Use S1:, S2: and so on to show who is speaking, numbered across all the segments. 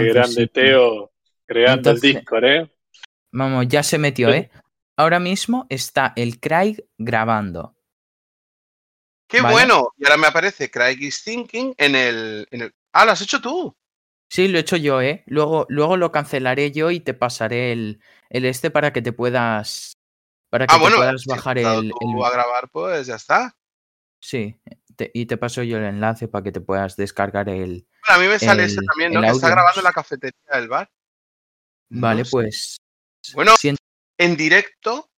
S1: Entonces,
S2: Qué grande. Teo. Creando
S1: Entonces-
S2: el Discord, ¿eh?
S1: Vamos, ya se metió, ¿eh? Ahora mismo está el Craig grabando.
S3: ¡Qué
S1: Vale.
S3: bueno! Y ahora me aparece Craig is Thinking en el, en el... ¡Ah, lo has hecho tú!
S1: Sí, lo he hecho yo, ¿eh? Luego, luego lo cancelaré yo y te pasaré el, el este para que te puedas. Para que
S3: Ah,
S1: te
S3: bueno,
S1: puedas
S3: si
S1: bajar
S3: empezado
S1: el,
S3: tú
S1: el-
S3: a grabar, pues ya está.
S1: Sí, te- y te paso yo el enlace para que te puedas descargar el.
S3: Bueno, a mí me sale ese también, ¿no? Que está grabando en la cafetería del bar.
S1: Vale,
S3: No sé.
S1: pues.
S3: Bueno, en directo.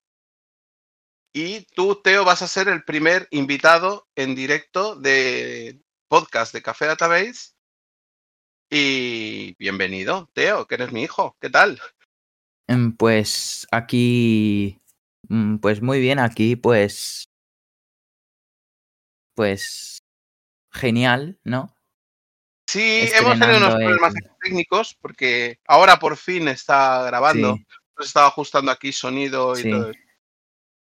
S3: Y tú, Teo, vas a ser el primer invitado en directo de podcast de Café Database. Y bienvenido, Teo, que eres mi hijo. ¿Qué tal?
S1: em, Pues aquí. mm, Pues muy bien, aquí, pues. Pues. Genial, ¿no?
S3: Sí, hemos tenido unos problemas
S1: el-
S3: técnicos porque ahora por fin está grabando.
S1: Sí,
S3: Nos estaba ajustando aquí sonido y
S1: Sí.
S3: todo. eso.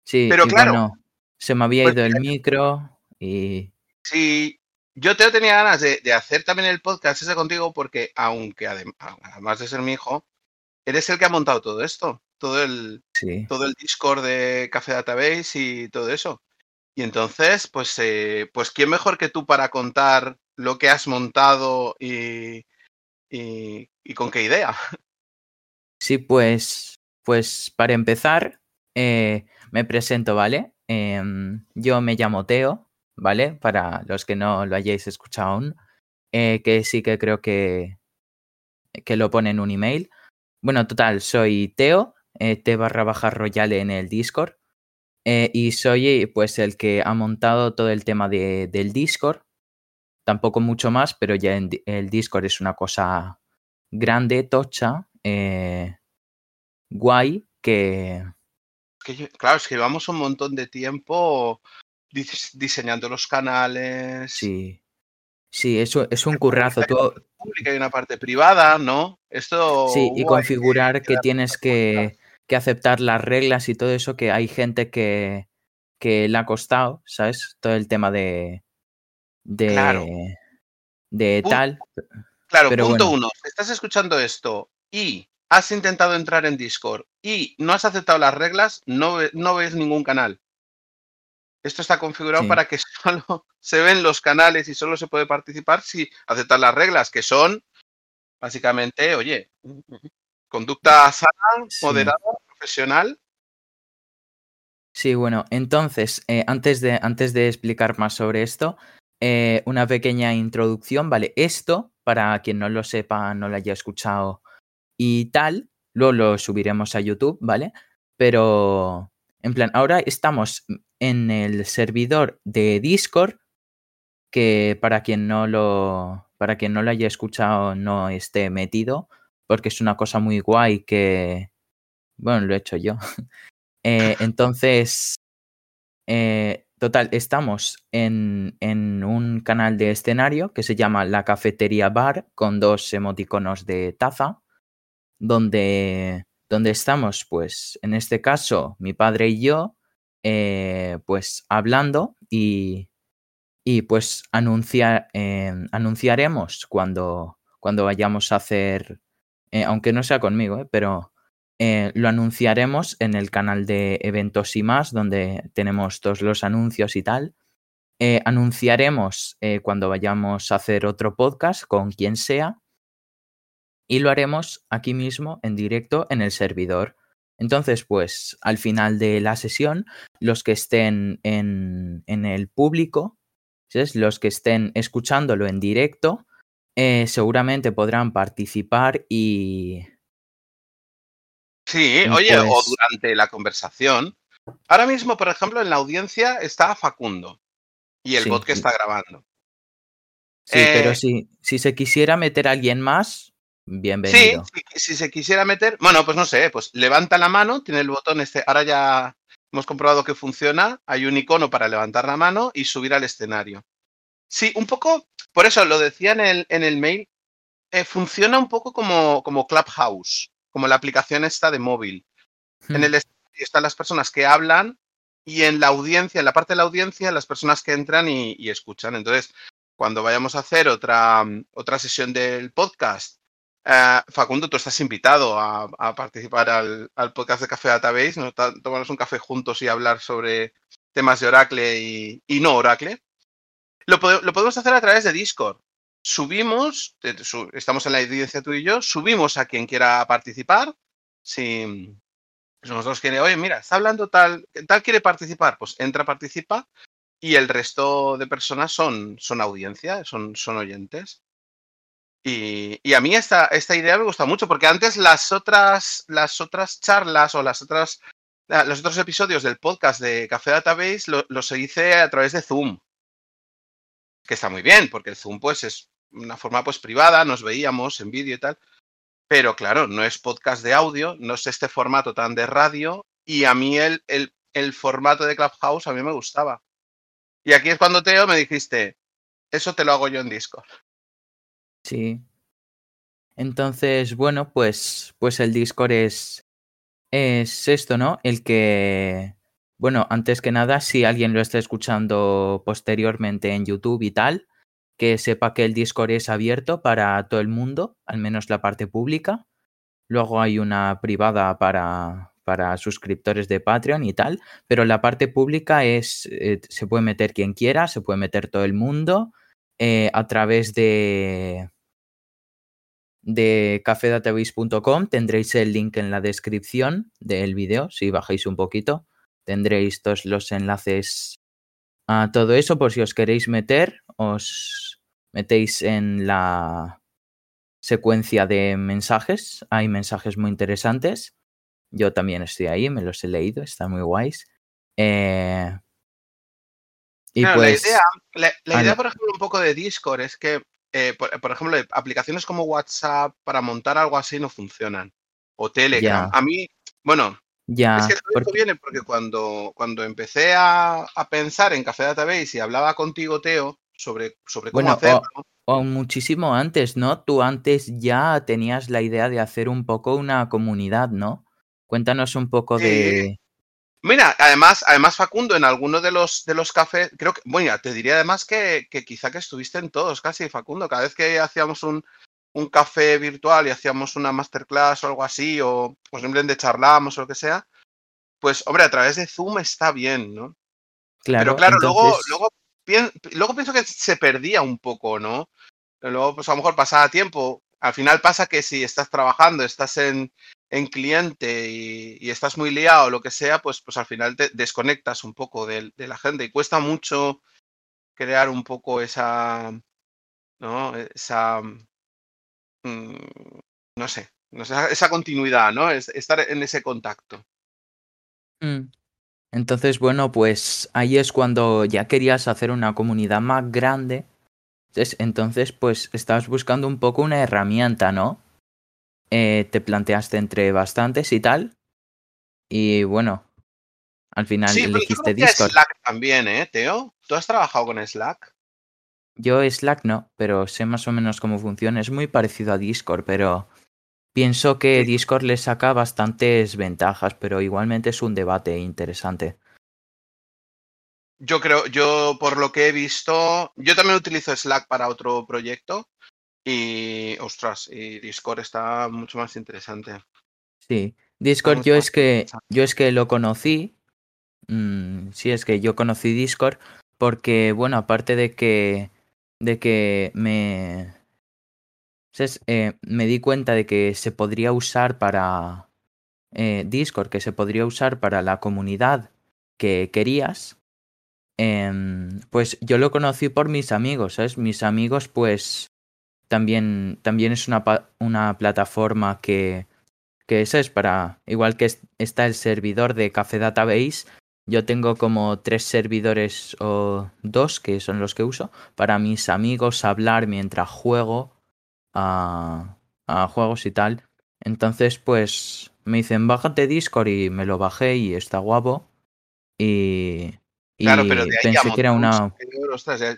S1: sí,
S3: Pero
S1: y
S3: claro,
S1: bueno, se me había
S3: pues
S1: ido el micro y.
S3: Sí, yo Teo tenía ganas de, de hacer también el podcast ese contigo porque aunque adem- además de ser mi hijo, eres el que ha montado todo esto, todo el,
S1: Sí.
S3: todo el Discord de Café Database y todo eso. Y entonces, pues, eh, pues quién mejor que tú para contar lo que has montado y, y, con qué idea.
S1: Sí, pues, pues para empezar, eh, me presento, ¿vale? Em, yo me llamo Teo, ¿vale? Para los que no lo hayáis escuchado aún, eh, que sí que creo que, que lo pone en un email. Bueno, total, soy Teo, T barra baja royale en el Discord, eh, y soy pues el que ha montado todo el tema de, del Discord. Tampoco mucho más, pero ya en el Discord es una cosa grande, tocha, eh, guay, que
S3: Que yo- claro, es que llevamos un montón de tiempo dis- diseñando los canales.
S1: sí, sí, eso es un currazo. Tú,
S3: pública y una parte privada, ¿no? Esto.
S1: sí, y configurar que tienes que. Que aceptar las reglas y todo eso, que hay gente que, que le ha costado, ¿sabes? Todo el tema de, de,
S3: Claro.
S1: de tal.
S3: Claro,
S1: pero
S3: punto
S1: bueno.
S3: uno. Estás escuchando esto y has intentado entrar en Discord y no has aceptado las reglas, no, no ves ningún canal. Esto está configurado
S1: Sí.
S3: para que solo se ven los canales y solo se puede participar si aceptas las reglas, que son básicamente, oye, conducta sana, moderada, profesional.
S1: Sí, bueno, entonces, eh, antes, de, antes de explicar más sobre esto, eh, una pequeña introducción, ¿vale? Esto, para quien no lo sepa, no lo haya escuchado y tal, luego lo subiremos a YouTube, ¿vale? Pero, en plan, ahora estamos en el servidor de Discord, que para quien no lo, para quien no lo haya escuchado, no esté metido, porque es una cosa muy guay que, bueno, lo he hecho yo. Eh, entonces, eh, total, estamos en, en un canal de escenario que se llama La Cafetería Bar con dos emoticonos de taza, donde, donde estamos, pues, en este caso, mi padre y yo, eh, pues, hablando y, y pues, anunciar, anunciaremos cuando, cuando vayamos a hacer, aunque no sea conmigo, pero eh, lo anunciaremos en el canal de eventos y más, donde tenemos todos los anuncios y tal. Eh, anunciaremos eh, cuando vayamos a hacer otro podcast con quien sea y lo haremos aquí mismo en directo en el servidor. Entonces, pues al final de la sesión, los que estén en, en el público, ¿sabes? los que estén escuchándolo en directo, seguramente podrán participar y,
S3: Sí,
S1: Mm,
S3: oye, o
S1: pues-
S3: durante la conversación. Ahora mismo, por ejemplo, en la audiencia está Facundo y el
S1: Sí.
S3: bot que está grabando.
S1: Sí,
S3: Eh,
S1: pero si, si se quisiera meter a alguien más,
S3: Sí,
S1: bienvenido.
S3: si, si se quisiera meter, bueno, pues no sé, pues levanta la mano, tiene el botón este, ahora ya hemos comprobado que funciona, hay un icono para levantar la mano y subir al escenario. Sí, un poco, por eso lo decía en el, en el mail, eh, funciona un poco como, como Clubhouse, como la aplicación esta de móvil. En
S1: Hmm,
S3: el escenario están las personas que hablan y en la audiencia, en la parte de la audiencia, las personas que entran y, y escuchan. Entonces, cuando vayamos a hacer otra, otra sesión del podcast Eh, Facundo, tú estás invitado a, participar al, podcast de Café Database, ¿no? tomarnos un café juntos y hablar sobre temas de Oracle y, no Oracle. Lo, podemos hacer a través de Discord. Subimos, estamos en la evidencia tú y yo, subimos a quien quiera participar. Si nosotros quiere, oye, mira, está hablando tal, tal quiere participar, pues entra, participa y el resto de personas son, son audiencia, son, son oyentes. Y, a mí esta, esta idea me gusta mucho, porque antes las otras, las otras charlas o las otras, los otros episodios del podcast de Café Database los hice a través de Zoom, que está muy bien, porque el Zoom pues es una forma pues privada, nos veíamos en vídeo y tal, pero claro, no es podcast de audio, no es este formato tan de radio, y a mí el, el, el formato de Clubhouse a mí me gustaba. Y aquí es cuando Teo me dijiste, eso te lo hago yo en Discord.
S1: Sí. Entonces, bueno, pues, pues el Discord es, es esto, ¿no? El que, bueno, antes que nada, si alguien lo está escuchando posteriormente en YouTube y tal, que sepa que el Discord es abierto para todo el mundo, al menos la parte pública. Luego hay una privada para, para suscriptores de Patreon y tal, pero la parte pública es, eh, se puede meter quien quiera, se puede meter todo el mundo eh, a través de, de cafedatabase.com tendréis el link en la descripción del vídeo, si bajáis un poquito, tendréis todos los enlaces a todo eso por si os queréis meter, os metéis en la secuencia de mensajes, hay mensajes muy interesantes yo también estoy ahí, me los he leído, están muy guays. Eh,
S3: y pues, la idea, la, idea por ejemplo, un poco de Discord es que, eh, por, ejemplo, aplicaciones como WhatsApp para montar algo así no funcionan. O Telegram. A mí, bueno,
S1: ya,
S3: es que todo porque... viene porque cuando, cuando empecé a, pensar en Café Database y hablaba contigo, Teo, sobre, sobre cómo hacerlo.
S1: o, muchísimo antes, ¿no? Tú antes ya tenías la idea de hacer un poco una comunidad, ¿no? Cuéntanos un poco de.
S3: Mira, además, además Facundo, en alguno de los de los cafés, creo que, bueno, te diría además que, quizá que estuviste en todos casi, Facundo. Cada vez que hacíamos un, café virtual y hacíamos una masterclass o algo así, o, simplemente charlábamos o lo que sea, pues hombre, a través de Zoom está bien, ¿no? Claro, Pero claro, luego, luego, luego pienso que se perdía un poco, ¿no? Luego, pues a lo mejor pasaba tiempo. Al final pasa que si estás trabajando, estás en, en cliente y, estás muy liado o lo que sea, pues, pues al final te desconectas un poco de, la gente y cuesta mucho crear un poco esa, ¿no? Esa, mm, no sé, esa continuidad, ¿no? Es, estar en ese contacto.
S1: Mm. Entonces, bueno, pues ahí es cuando ya querías hacer una comunidad más grande. Entonces, pues estabas buscando un poco una herramienta, ¿no? Eh, te planteaste entre bastantes y tal. Y bueno, al final
S3: sí,
S1: elegiste Discord.
S3: Slack también, ¿eh, Teo? ¿Tú has trabajado con Slack?
S1: Yo Slack no, pero sé más o menos cómo funciona. Es muy parecido a Discord, pero pienso que Discord le saca bastantes ventajas, pero igualmente es un debate interesante.
S3: Yo creo, yo por lo que he visto, yo también utilizo Slack para otro proyecto y, ostras, y Discord está mucho más interesante.
S1: Sí, Discord yo es que yo es que lo conocí. Mm, sí, es que yo conocí Discord porque, bueno, aparte de que de que me eh, me di cuenta de que se podría usar para eh, Discord, que se podría usar para la comunidad que querías. Em, pues yo lo conocí por mis amigos, ¿sabes? Mis amigos, pues también, también es una, una plataforma que, que es para, igual que está el servidor de Café Database, yo tengo como tres servidores o dos que son los que uso para mis amigos hablar mientras juego a, a juegos y tal. Entonces, pues me dicen, bájate Discord y me lo bajé y está guapo. Y,
S3: Claro, pero de ahí pensé que era una.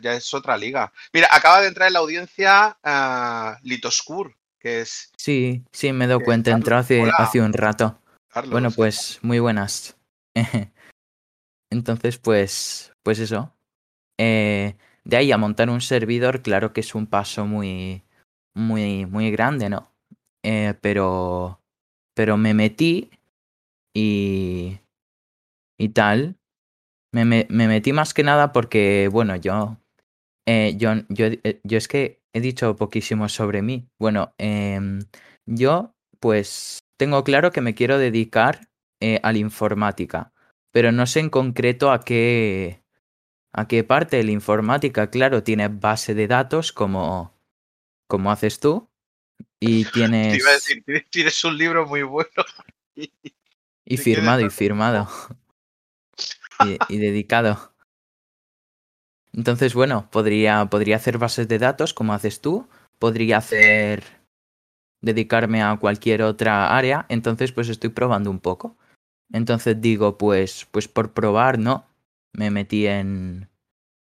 S3: ya, es otra liga. Mira, acaba de entrar en la audiencia uh, Litoscur, que es.
S1: Sí, sí, me dado cuenta, entró hace, hace un rato. bueno, pues muy buenas. Entonces, pues, pues eso. Eh, de ahí a montar un servidor, claro que es un paso muy, muy, muy grande, ¿no? eh, pero, pero me metí y, y tal. Me, me, me metí más que nada porque, bueno, yo, eh, yo, yo, yo es que he dicho poquísimo sobre mí. Bueno, em, yo pues tengo claro que me quiero dedicar a la informática, pero no sé en concreto a qué, a qué parte de la informática. Claro, tiene base de datos como, como haces tú y
S3: Te iba a
S1: tienes...
S3: decir, tienes- tienes un libro muy bueno.
S1: Y
S3: ¿De qué
S1: firmado, y firmado. Y, y dedicado. Entonces, bueno, podría, podría hacer bases de datos como haces tú. Podría hacer. dedicarme a cualquier otra área. Entonces, pues estoy probando un poco. Entonces digo, pues, pues por probar, ¿no? Me metí en,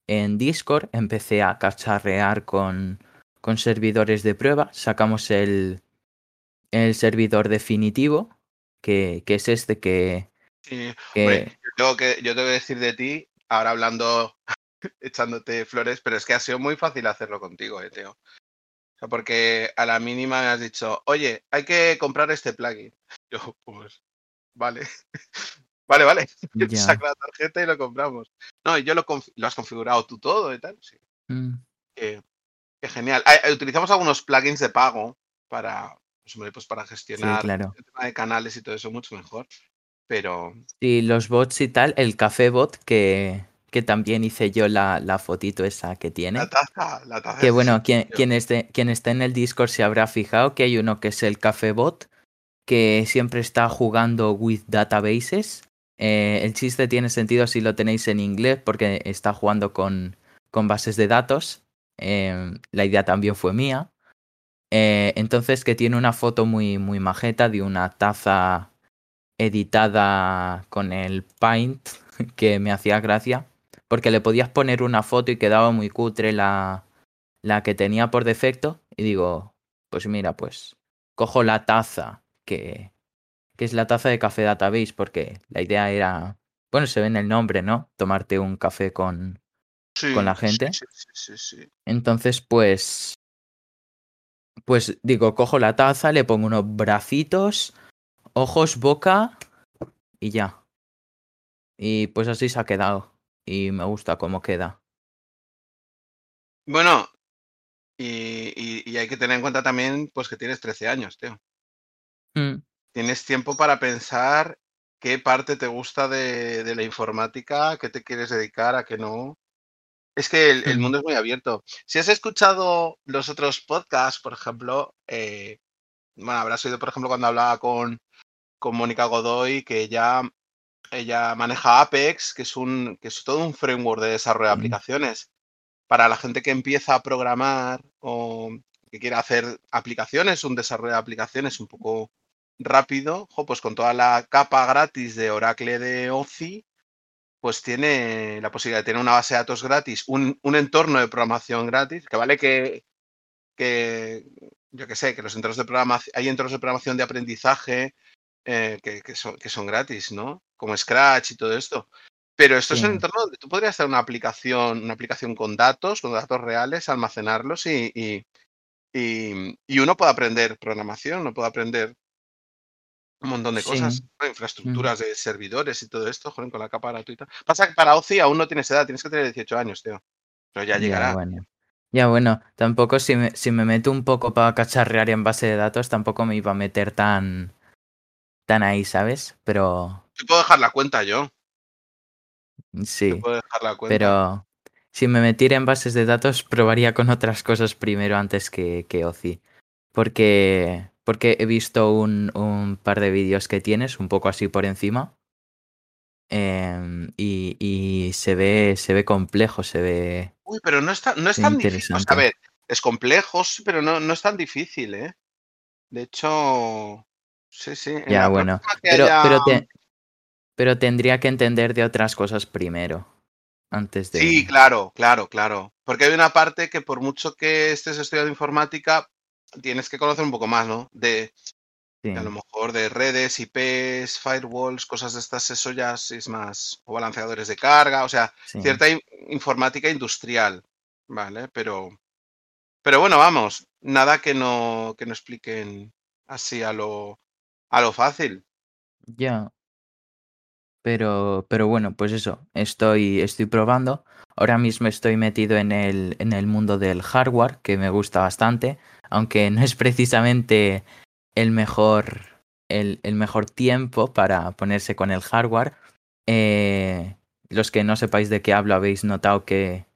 S1: en Discord, empecé a cacharrear con, con servidores de prueba. Sacamos el, el servidor definitivo, que, que es este que,
S3: Sí,
S1: que
S3: yo tengo que, yo tengo que decir de ti, ahora hablando, echándote flores, pero es que ha sido muy fácil hacerlo contigo, eh, Teo. O sea, porque a la mínima me has dicho, oye, hay que comprar este plugin. Yo, pues, vale. Vale, vale.
S1: ya.
S3: Saca la tarjeta y lo compramos. No, y yo lo, lo has configurado tú todo y tal. Sí.
S1: Mm,
S3: Qué, qué genial. Ah, utilizamos algunos plugins de pago para, pues, pues para
S1: Sí,
S3: gestionar
S1: claro.
S3: el tema de canales y todo eso mucho mejor. Pero
S1: Y los bots y tal, el café bot que, que también hice yo la, la fotito esa que
S3: la
S1: tiene.
S3: taza, la taza
S1: Que bueno, quien, quien, esté, quien esté en el Discord se habrá fijado que hay uno que es el café bot, que siempre está jugando with databases. Eh, el chiste tiene sentido si lo tenéis en inglés porque está jugando con, con bases de datos. Eh, la idea también fue mía. Eh, entonces que tiene una foto muy, muy majeta de una taza editada con el Paint que me hacía gracia. Porque le podías poner una foto y quedaba muy cutre la, la que tenía por defecto. Y digo, pues mira, pues cojo la taza que, que es la taza de café database. Porque la idea era, bueno, se ve en el nombre, ¿no? Tomarte un café con, con la gente.
S3: sí, sí, sí, sí.
S1: Entonces, pues. Pues digo, cojo la taza, le pongo unos bracitos, ojos, boca y ya. Y pues así se ha quedado. Y me gusta cómo queda.
S3: Bueno, y, y- y hay que tener en cuenta también pues que tienes 13 años, tío.
S1: Mm,
S3: Tienes tiempo para pensar qué parte te gusta de, de la informática, qué te quieres dedicar, a qué no. Es que el, el mundo es muy abierto. Si has escuchado los otros podcasts, por ejemplo, eh, bueno, habrás oído, por ejemplo, cuando hablaba con, con Mónica Godoy, que ella, ella maneja Apex, que es, un, que es todo un framework de desarrollo de aplicaciones. Para la gente que empieza a programar o que quiera hacer aplicaciones, un desarrollo de aplicaciones un poco rápido, jo, pues con toda la capa gratis de Oracle de OCI, pues tiene la posibilidad de tener una base de datos gratis, un, un entorno de programación gratis, que vale que, que yo que sé, que los entornos de programación, hay entornos de programación de aprendizaje eh, que, que son, que son gratis, ¿no? Como Scratch y todo esto. Pero esto es un entorno donde tú podrías hacer una aplicación, una aplicación con datos, con datos reales, almacenarlos y, y, y- y uno puede aprender programación, uno puede aprender un montón de cosas,
S1: sí.
S3: ¿no?
S1: mm,
S3: infraestructuras de servidores y todo esto, joder, con la capa gratuita. Pasa que para OCI aún no tienes edad, tienes que tener 18 años, tío. Pero ya
S1: Ya,
S3: llegará.
S1: bueno. Ya, bueno. Tampoco si me, si me meto un poco para cacharrear en base de datos, tampoco me iba a meter tan, tan ahí, ¿sabes? Pero
S3: Te puedo dejar la cuenta yo. Te
S1: sí.
S3: puedo dejar la cuenta.
S1: Pero si me metiera en bases de datos, probaría con otras cosas primero antes que, que OCI. Porque, porque he visto un, un par de vídeos que tienes, un poco así por encima. em, y, y se ve, se ve complejo, se ve
S3: Uy, pero no es tan, no es tan difícil. O sea, a ver, es complejo, sí, pero no, no es tan difícil, ¿eh? De hecho, sí, sí.
S1: Ya, bueno. Pero,
S3: haya.
S1: pero, te- pero tendría que entender de otras cosas primero. Antes
S3: Sí,
S1: de.
S3: claro, claro, claro. Porque hay una parte que por mucho que estés estudiando informática, tienes que conocer un poco más, ¿no? De,
S1: Sí,
S3: de a lo mejor de redes, IPs, firewalls, cosas de estas, eso ya es más, o balanceadores de carga, o sea,
S1: sí.
S3: cierta in- informática industrial, ¿vale? Pero, pero bueno, vamos, nada que no, que no expliquen así a lo, a lo fácil.
S1: Ya. Pero, pero bueno, pues eso, estoy, estoy probando. Ahora mismo estoy metido en el, en el mundo del hardware, que me gusta bastante, aunque no es precisamente el mejor, el, el mejor tiempo para ponerse con el hardware. Eh, los que no sepáis de qué hablo habéis notado que,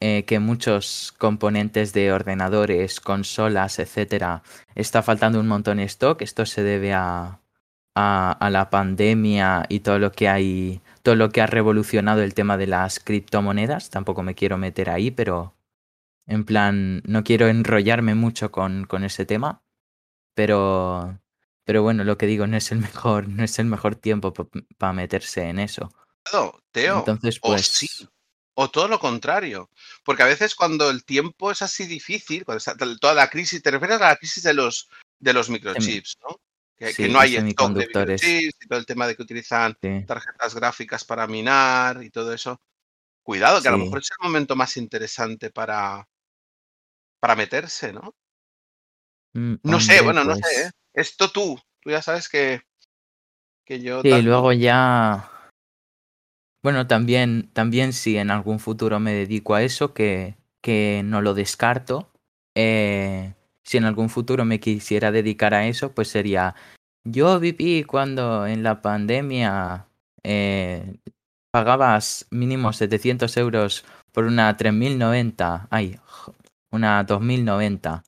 S1: eh, que muchos componentes de ordenadores, consolas, etcétera, está faltando un montón de stock. Esto se debe a, a, a, la pandemia y todo lo que hay, todo lo que ha revolucionado el tema de las criptomonedas. Tampoco me quiero meter ahí, pero en plan, no quiero enrollarme mucho con, con ese tema. Pero, pero bueno, lo que digo no es el mejor, no es el mejor tiempo para meterse en eso.
S3: No, Teo.
S1: Entonces,
S3: O
S1: pues,
S3: sí. O todo lo contrario. Porque a veces cuando el tiempo es así difícil, cuando está toda la crisis, te refieres a la crisis de los, de los microchips, ¿no? Que,
S1: sí,
S3: que no hay stock de microchips y todo el tema de que utilizan
S1: Sí,
S3: tarjetas gráficas para minar y todo eso. Cuidado, que a lo mejor es el momento más interesante para, para meterse, ¿no?
S1: Mm,
S3: No sé, bueno, no sé, ¿eh?
S1: pues.
S3: Esto tú, tú ya sabes que, que yo
S1: Sí,
S3: ¿no?
S1: luego ya. Bueno, también, también si en algún futuro me dedico a eso, que, que no lo descarto. eh, si en algún futuro me quisiera dedicar a eso, pues sería. Yo viví cuando en la pandemia eh, pagabas mínimo 700 euros por una 3090. Ay, una 2090.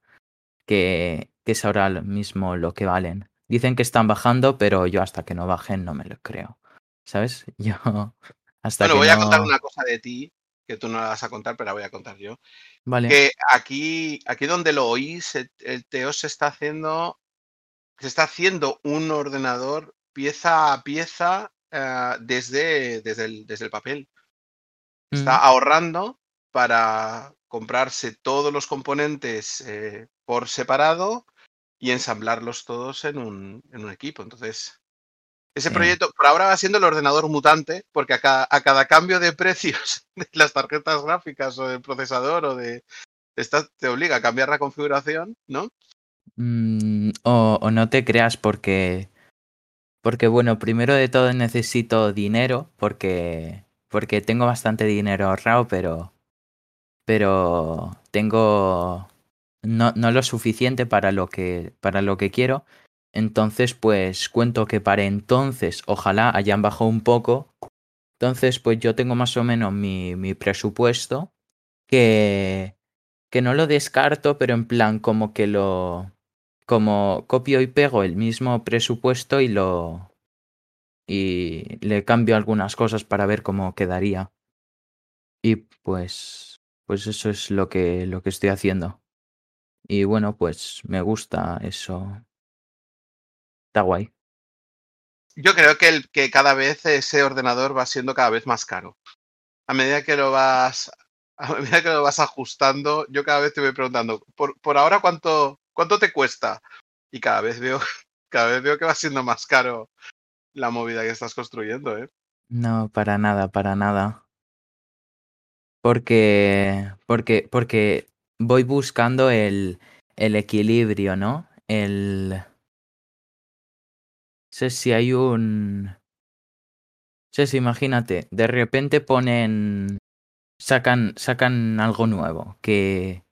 S1: Que, que es ahora mismo lo que valen. Dicen que están bajando, pero yo hasta que no bajen no me lo creo. ¿Sabes? Yo hasta
S3: Bueno,
S1: que
S3: voy a contar una cosa de ti, que tú no la vas a contar, pero la voy a contar yo.
S1: Vale.
S3: Que aquí, aquí donde lo oís, el, el Teo se está haciendo, se está haciendo un ordenador pieza a pieza eh, desde, desde, el, desde el papel. Está
S1: Mm,
S3: ahorrando para comprarse todos los componentes eh, por separado y ensamblarlos todos en un, en un equipo. Entonces, ese
S1: sí.
S3: proyecto por ahora va siendo el ordenador mutante, porque a cada, a cada cambio de precios de las tarjetas gráficas o del procesador o de esta te obliga a cambiar la configuración, ¿no?
S1: Mm, o, o no te creas porque. Porque bueno, primero de todo necesito dinero. Porque. Porque tengo bastante dinero ahorrado, pero. Pero tengo. No, no lo suficiente para lo que. para lo que quiero. Entonces, pues cuento que para entonces, ojalá hayan bajado un poco. Entonces, pues yo tengo más o menos mi, mi presupuesto. Que. Que no lo descarto, pero en plan como que lo. Como copio y pego el mismo presupuesto y lo. Y le cambio algunas cosas para ver cómo quedaría. Y pues. Pues eso es lo que, lo que estoy haciendo. Y bueno, pues me gusta eso. Está guay.
S3: Yo creo que, el, que cada vez ese ordenador va siendo cada vez más caro. A medida que lo vas, a medida que lo vas ajustando, yo cada vez te voy preguntando, por, por ahora cuánto, cuánto te cuesta. Y cada vez veo, cada vez veo que va siendo más caro la movida que estás construyendo, ¿eh?
S1: No, para nada, para nada. Porque. Porque. Porque voy buscando el. el equilibrio, ¿no? El. No sé si hay un. No sé si imagínate, de repente ponen. Sacan. sacan algo nuevo. Que.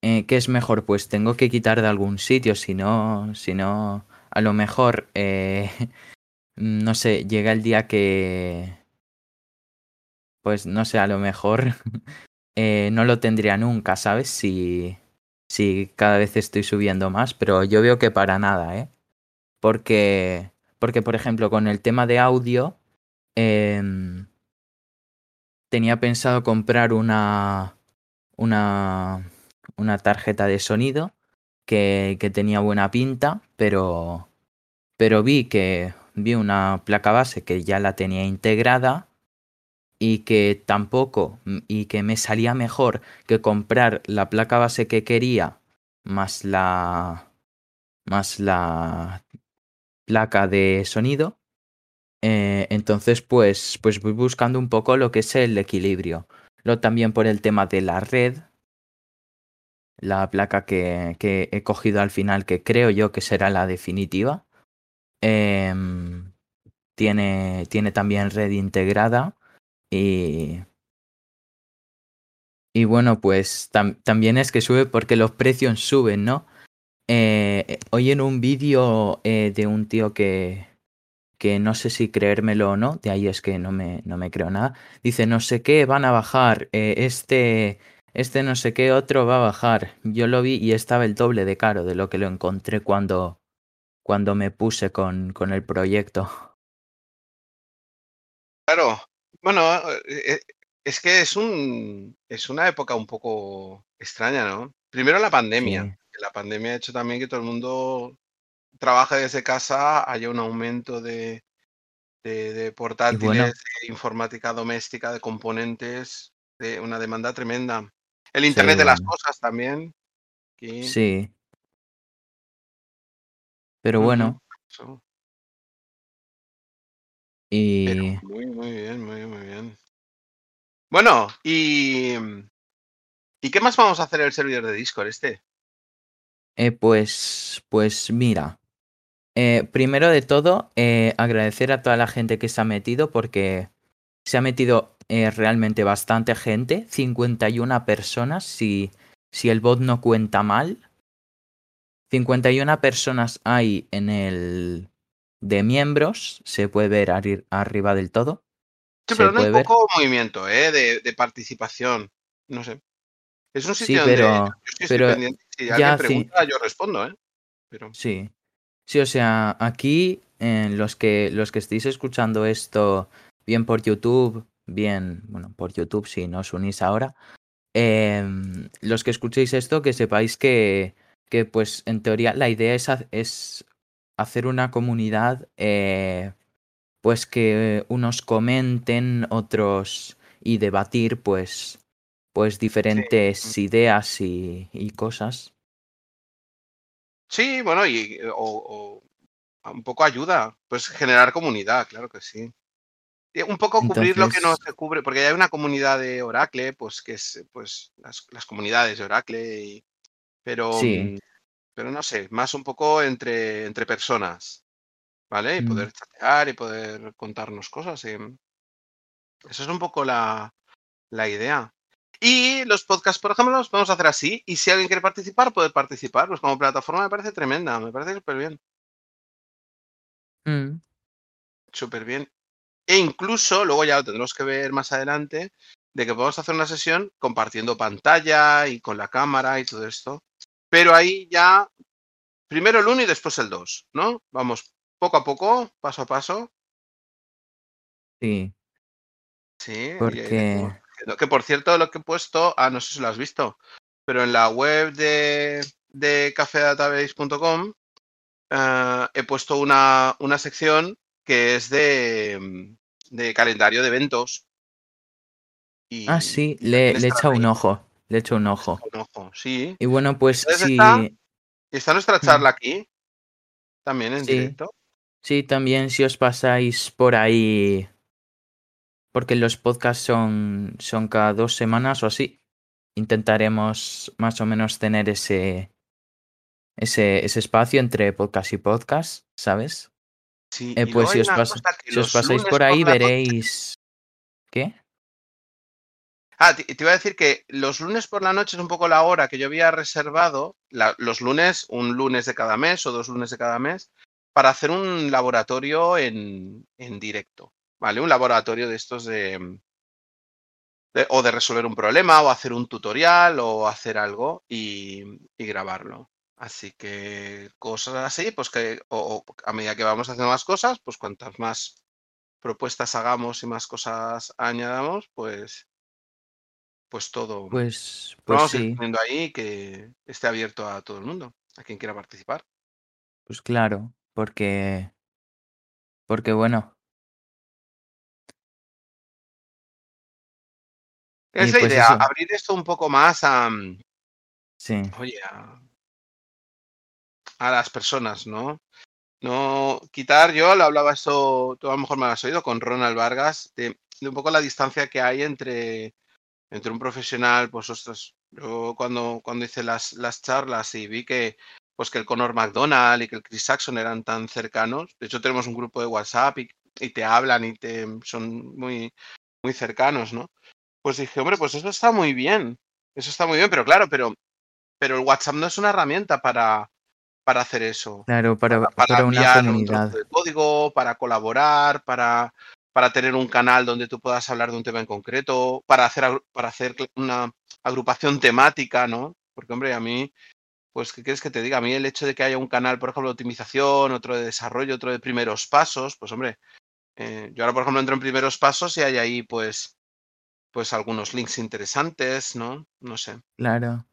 S1: Eh, ¿Qué es mejor? Pues tengo que quitar de algún sitio. Si no. Si no. A lo mejor. Eh, no sé. Llega el día que. Pues no sé, a lo mejor. eh, no lo tendría nunca, ¿sabes? Si. Si cada vez estoy subiendo más. Pero yo veo que para nada, ¿eh? Porque. Porque, por ejemplo, con el tema de audio. Eh, tenía pensado comprar una. Una. Una tarjeta de sonido. Que, que tenía buena pinta. Pero. Pero vi que. Vi una placa base que ya la tenía integrada. Y que tampoco. Y que me salía mejor que comprar la placa base que quería. Más la. Más la placa de sonido. Eh, entonces, pues, pues voy buscando un poco lo que es el equilibrio. Lo también por el tema de la red. la placa que, que he cogido al final, que creo yo que será la definitiva. Em, tiene, tiene también red integrada y, y bueno, pues también es que sube porque los precios suben, ¿no? Eh, hoy en un vídeo eh, de un tío que, que no sé si creérmelo o no, de ahí es que no me, no me creo nada, dice no sé qué, van a bajar, eh, este, este no sé qué otro va a bajar. Yo lo vi y estaba el doble de caro de lo que lo encontré cuando, cuando me puse con, con el proyecto.
S3: Claro, bueno, eh, es que es un es una época un poco extraña, ¿no? Primero la pandemia. La pandemia ha hecho también que todo el mundo trabaje desde casa, haya un aumento de, de, portátiles, de informática doméstica, de componentes, de una demanda tremenda. El Internet de las cosas también.
S1: Sí. Pero bueno. Y.
S3: muy, muy bien, muy, muy bien. Bueno, y. ¿Y qué más vamos a hacer en el servidor de Discord este?
S1: Eh, pues. Pues mira. Eh, primero de todo, eh, agradecer a toda la gente que se ha metido porque se ha metido eh, realmente bastante gente, 51 personas, si, si el bot no cuenta mal. 51 personas hay en el de miembros, se puede ver arriba del todo.
S3: Sí, pero no hay poco movimiento ¿eh? de, participación, no sé. Es un sitio sí, pero, pero Si alguien pregunta, yo respondo, ¿eh? Pero...
S1: Sí. Sí, o sea, aquí en los que los que estéis escuchando esto bien por YouTube, bien, bueno, por YouTube si no os unís ahora, em, los que escuchéis esto, que sepáis que, que pues en teoría la idea es, es hacer una comunidad, eh, pues que unos comenten, otros y debatir, pues, pues diferentes ideas y, y cosas.
S3: Sí, bueno, y o, un poco ayuda, pues generar comunidad, claro que sí. un poco cubrir lo que no se cubre, porque hay una comunidad de Oracle, pues que es pues las, comunidades de Oracle, pero, mm, pero no sé, más un poco entre, entre personas, ¿vale? Y poder mm. chatear y poder contarnos cosas. Y... Eso es un poco la, la idea. Y los podcasts, por ejemplo, los vamos a hacer así. Y si alguien quiere participar, puede participar. Pues como plataforma me parece tremenda, me parece súper bien.
S1: Mm.
S3: Súper bien. E incluso, luego ya lo tendremos que ver más adelante, de que podemos hacer una sesión compartiendo pantalla y con la cámara y todo esto. Pero ahí ya, primero el 1 y después el 2, ¿no? Vamos poco a poco, paso a paso.
S1: Sí.
S3: Sí.
S1: Porque...
S3: Que por cierto, lo que he puesto, ah, no sé si lo has visto, pero en la web de, de cafedatabase.com eh, he puesto una, una, sección que es de, de calendario de eventos.
S1: Y, ah, sí, le, le he echado un ojo. Le he hecho un ojo.
S3: Un ojo, sí.
S1: Y bueno, pues sí.
S3: Está, nuestra charla aquí. También en directo.
S1: Sí, también si os pasáis por ahí porque los podcasts son, son cada dos semanas o así. Intentaremos más o menos tener ese, ese, ese espacio entre podcast y podcast, ¿sabes?
S3: Sí,
S1: eh, pues si os, si os, pasáis por ahí veréis... ¿Qué?
S3: Ah, te, iba a decir que los lunes por la noche es un poco la hora que yo había reservado, los lunes, un lunes de cada mes o dos lunes de cada mes, para hacer un laboratorio en, en directo. ¿vale? Un laboratorio de estos de, o de resolver un problema, o hacer un tutorial, o hacer algo y, grabarlo. Así que cosas así, pues que o, a medida que vamos haciendo más cosas, pues cuantas más propuestas hagamos y más cosas añadamos, pues pues todo
S1: pues, pues
S3: vamos
S1: sí.
S3: poniendo ahí que esté abierto a todo el mundo, a quien quiera participar.
S1: Pues claro, porque porque bueno,
S3: Es la pues idea, abrir esto un poco más a. Mm,
S1: sí.
S3: Oye, a, a, las personas, ¿no? No quitar, yo le hablaba esto, tú a lo mejor me lo has oído, con Ronald Vargas, de, un poco la distancia que hay entre, entre un profesional, pues ostras, Yo cuando, cuando hice las, las charlas y vi que, pues que el Conor McDonald y que el Chris Saxon eran tan cercanos, de hecho tenemos un grupo de WhatsApp y, y te hablan y te son muy, muy cercanos, ¿no? Pues dije, hombre, pues eso está muy bien, eso está muy bien, pero claro, pero, pero el WhatsApp no es una herramienta para, para hacer eso.
S1: Claro, para,
S3: para, para
S1: para una
S3: un de código, para colaborar, para, para tener un canal donde tú puedas hablar de un tema en concreto, para hacer, para hacer una agrupación temática, ¿no? Porque, hombre, a mí, pues, ¿qué quieres que te diga? A mí el hecho de que haya un canal, por ejemplo, de optimización, otro de desarrollo, otro de primeros pasos, pues, hombre, eh, yo ahora, por ejemplo, entro en primeros pasos y hay ahí, pues, pues algunos links interesantes, ¿no? No sé.
S1: Claro.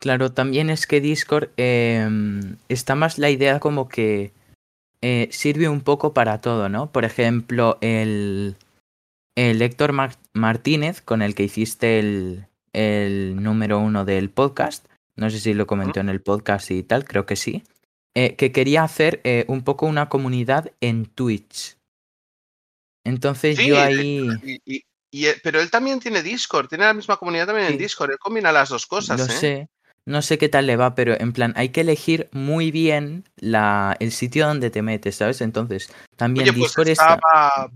S1: Claro, también es que Discord em, está más la idea como que eh, sirve un poco para todo, ¿no? Por ejemplo, el, el Héctor Mar- Martínez, con el que hiciste el, el número uno del podcast, no sé si lo comentó en el podcast y tal, creo que sí, eh, que quería hacer eh, un poco una comunidad en Twitch. Entonces
S3: Sí,
S1: yo ahí
S3: Y, y- y, pero él también tiene Discord, tiene la misma comunidad también en. Discord, él combina las dos cosas,
S1: lo sé, no sé qué tal le va, pero en plan hay que elegir muy bien la, el sitio donde te metes, ¿sabes? Entonces también
S3: Oye, pues
S1: Discord está,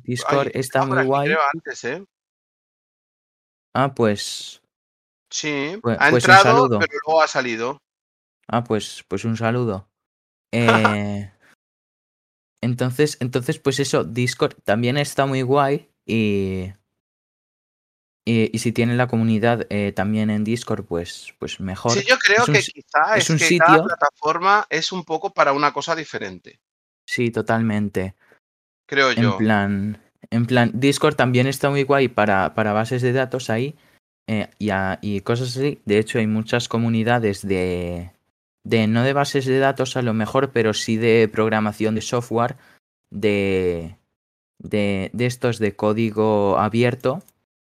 S1: Discord
S3: ay,
S1: está muy guay.
S3: antes, ¿eh?
S1: Ah, pues,
S3: Sí,
S1: pues,
S3: ha
S1: pues
S3: entrado, pero luego ha salido.
S1: Ah, pues, pues un saludo. Eh, entonces, entonces, pues eso, Discord también está muy guay y, y, y si tiene la comunidad eh, también en Discord, pues, pues mejor.
S3: Sí, yo creo
S1: Es
S3: que
S1: si-
S3: quizá
S1: es
S3: es
S1: un
S3: que cada
S1: sitio,
S3: plataforma es un poco para una cosa diferente,
S1: sí, totalmente.
S3: creo
S1: En
S3: yo.
S1: plan, en plan, Discord también está muy guay para, para bases de datos ahí eh, y, a- y cosas así. De hecho, hay muchas comunidades de, de no de bases de datos a lo mejor, pero sí de programación de software, de, de, de estos de código abierto.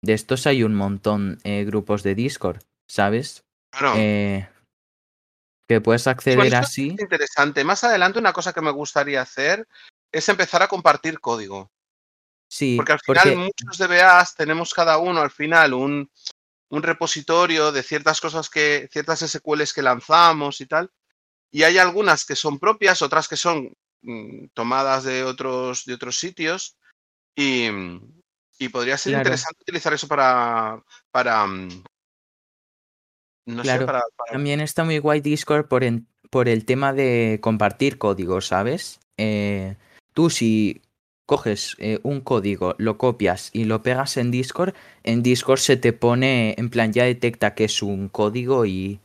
S1: De estos hay un montón eh, grupos de Discord, ¿sabes?
S3: Claro.
S1: Eh, que puedes acceder así.
S3: es interesante. Más adelante una cosa que me gustaría hacer es empezar a compartir código.
S1: Sí,
S3: Porque al final
S1: porque
S3: muchos DBAs tenemos cada uno al final un, un repositorio de ciertas cosas que, ciertas SQLs que lanzamos y tal. Y hay algunas que son propias, otras que son mm, tomadas de otros, de otros sitios. Y, y podría ser
S1: Claro.
S3: interesante utilizar eso para, para mm, no sé, para, para-
S1: También está muy guay Discord por, en- por el tema de compartir código, ¿sabes? Eh, tú si coges eh, un código, lo copias y lo pegas en Discord, en Discord se te pone, en plan, ya detecta que es un código y,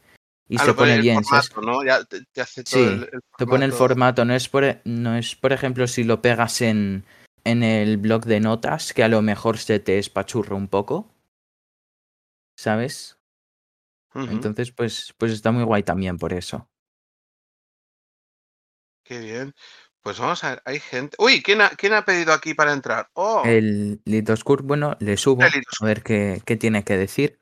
S1: y
S3: Ah,
S1: se
S3: pone
S1: pone
S3: el
S1: bien,
S3: formato, ¿no? Ya te, te hace todo
S1: Sí,
S3: el, el
S1: Te pone el
S3: formato.
S1: no es por, no es, por ejemplo, si lo pegas en, en el blog de notas, que a lo mejor se te espachurra un poco, ¿sabes? Entonces, pues, pues está muy guay también por eso.
S3: Qué bien. Pues vamos a ver, hay gente. Uy, ¿quién ha, quién ha pedido aquí para entrar? Oh,
S1: El Litoscur, bueno, le subo a ver qué, qué tiene que decir.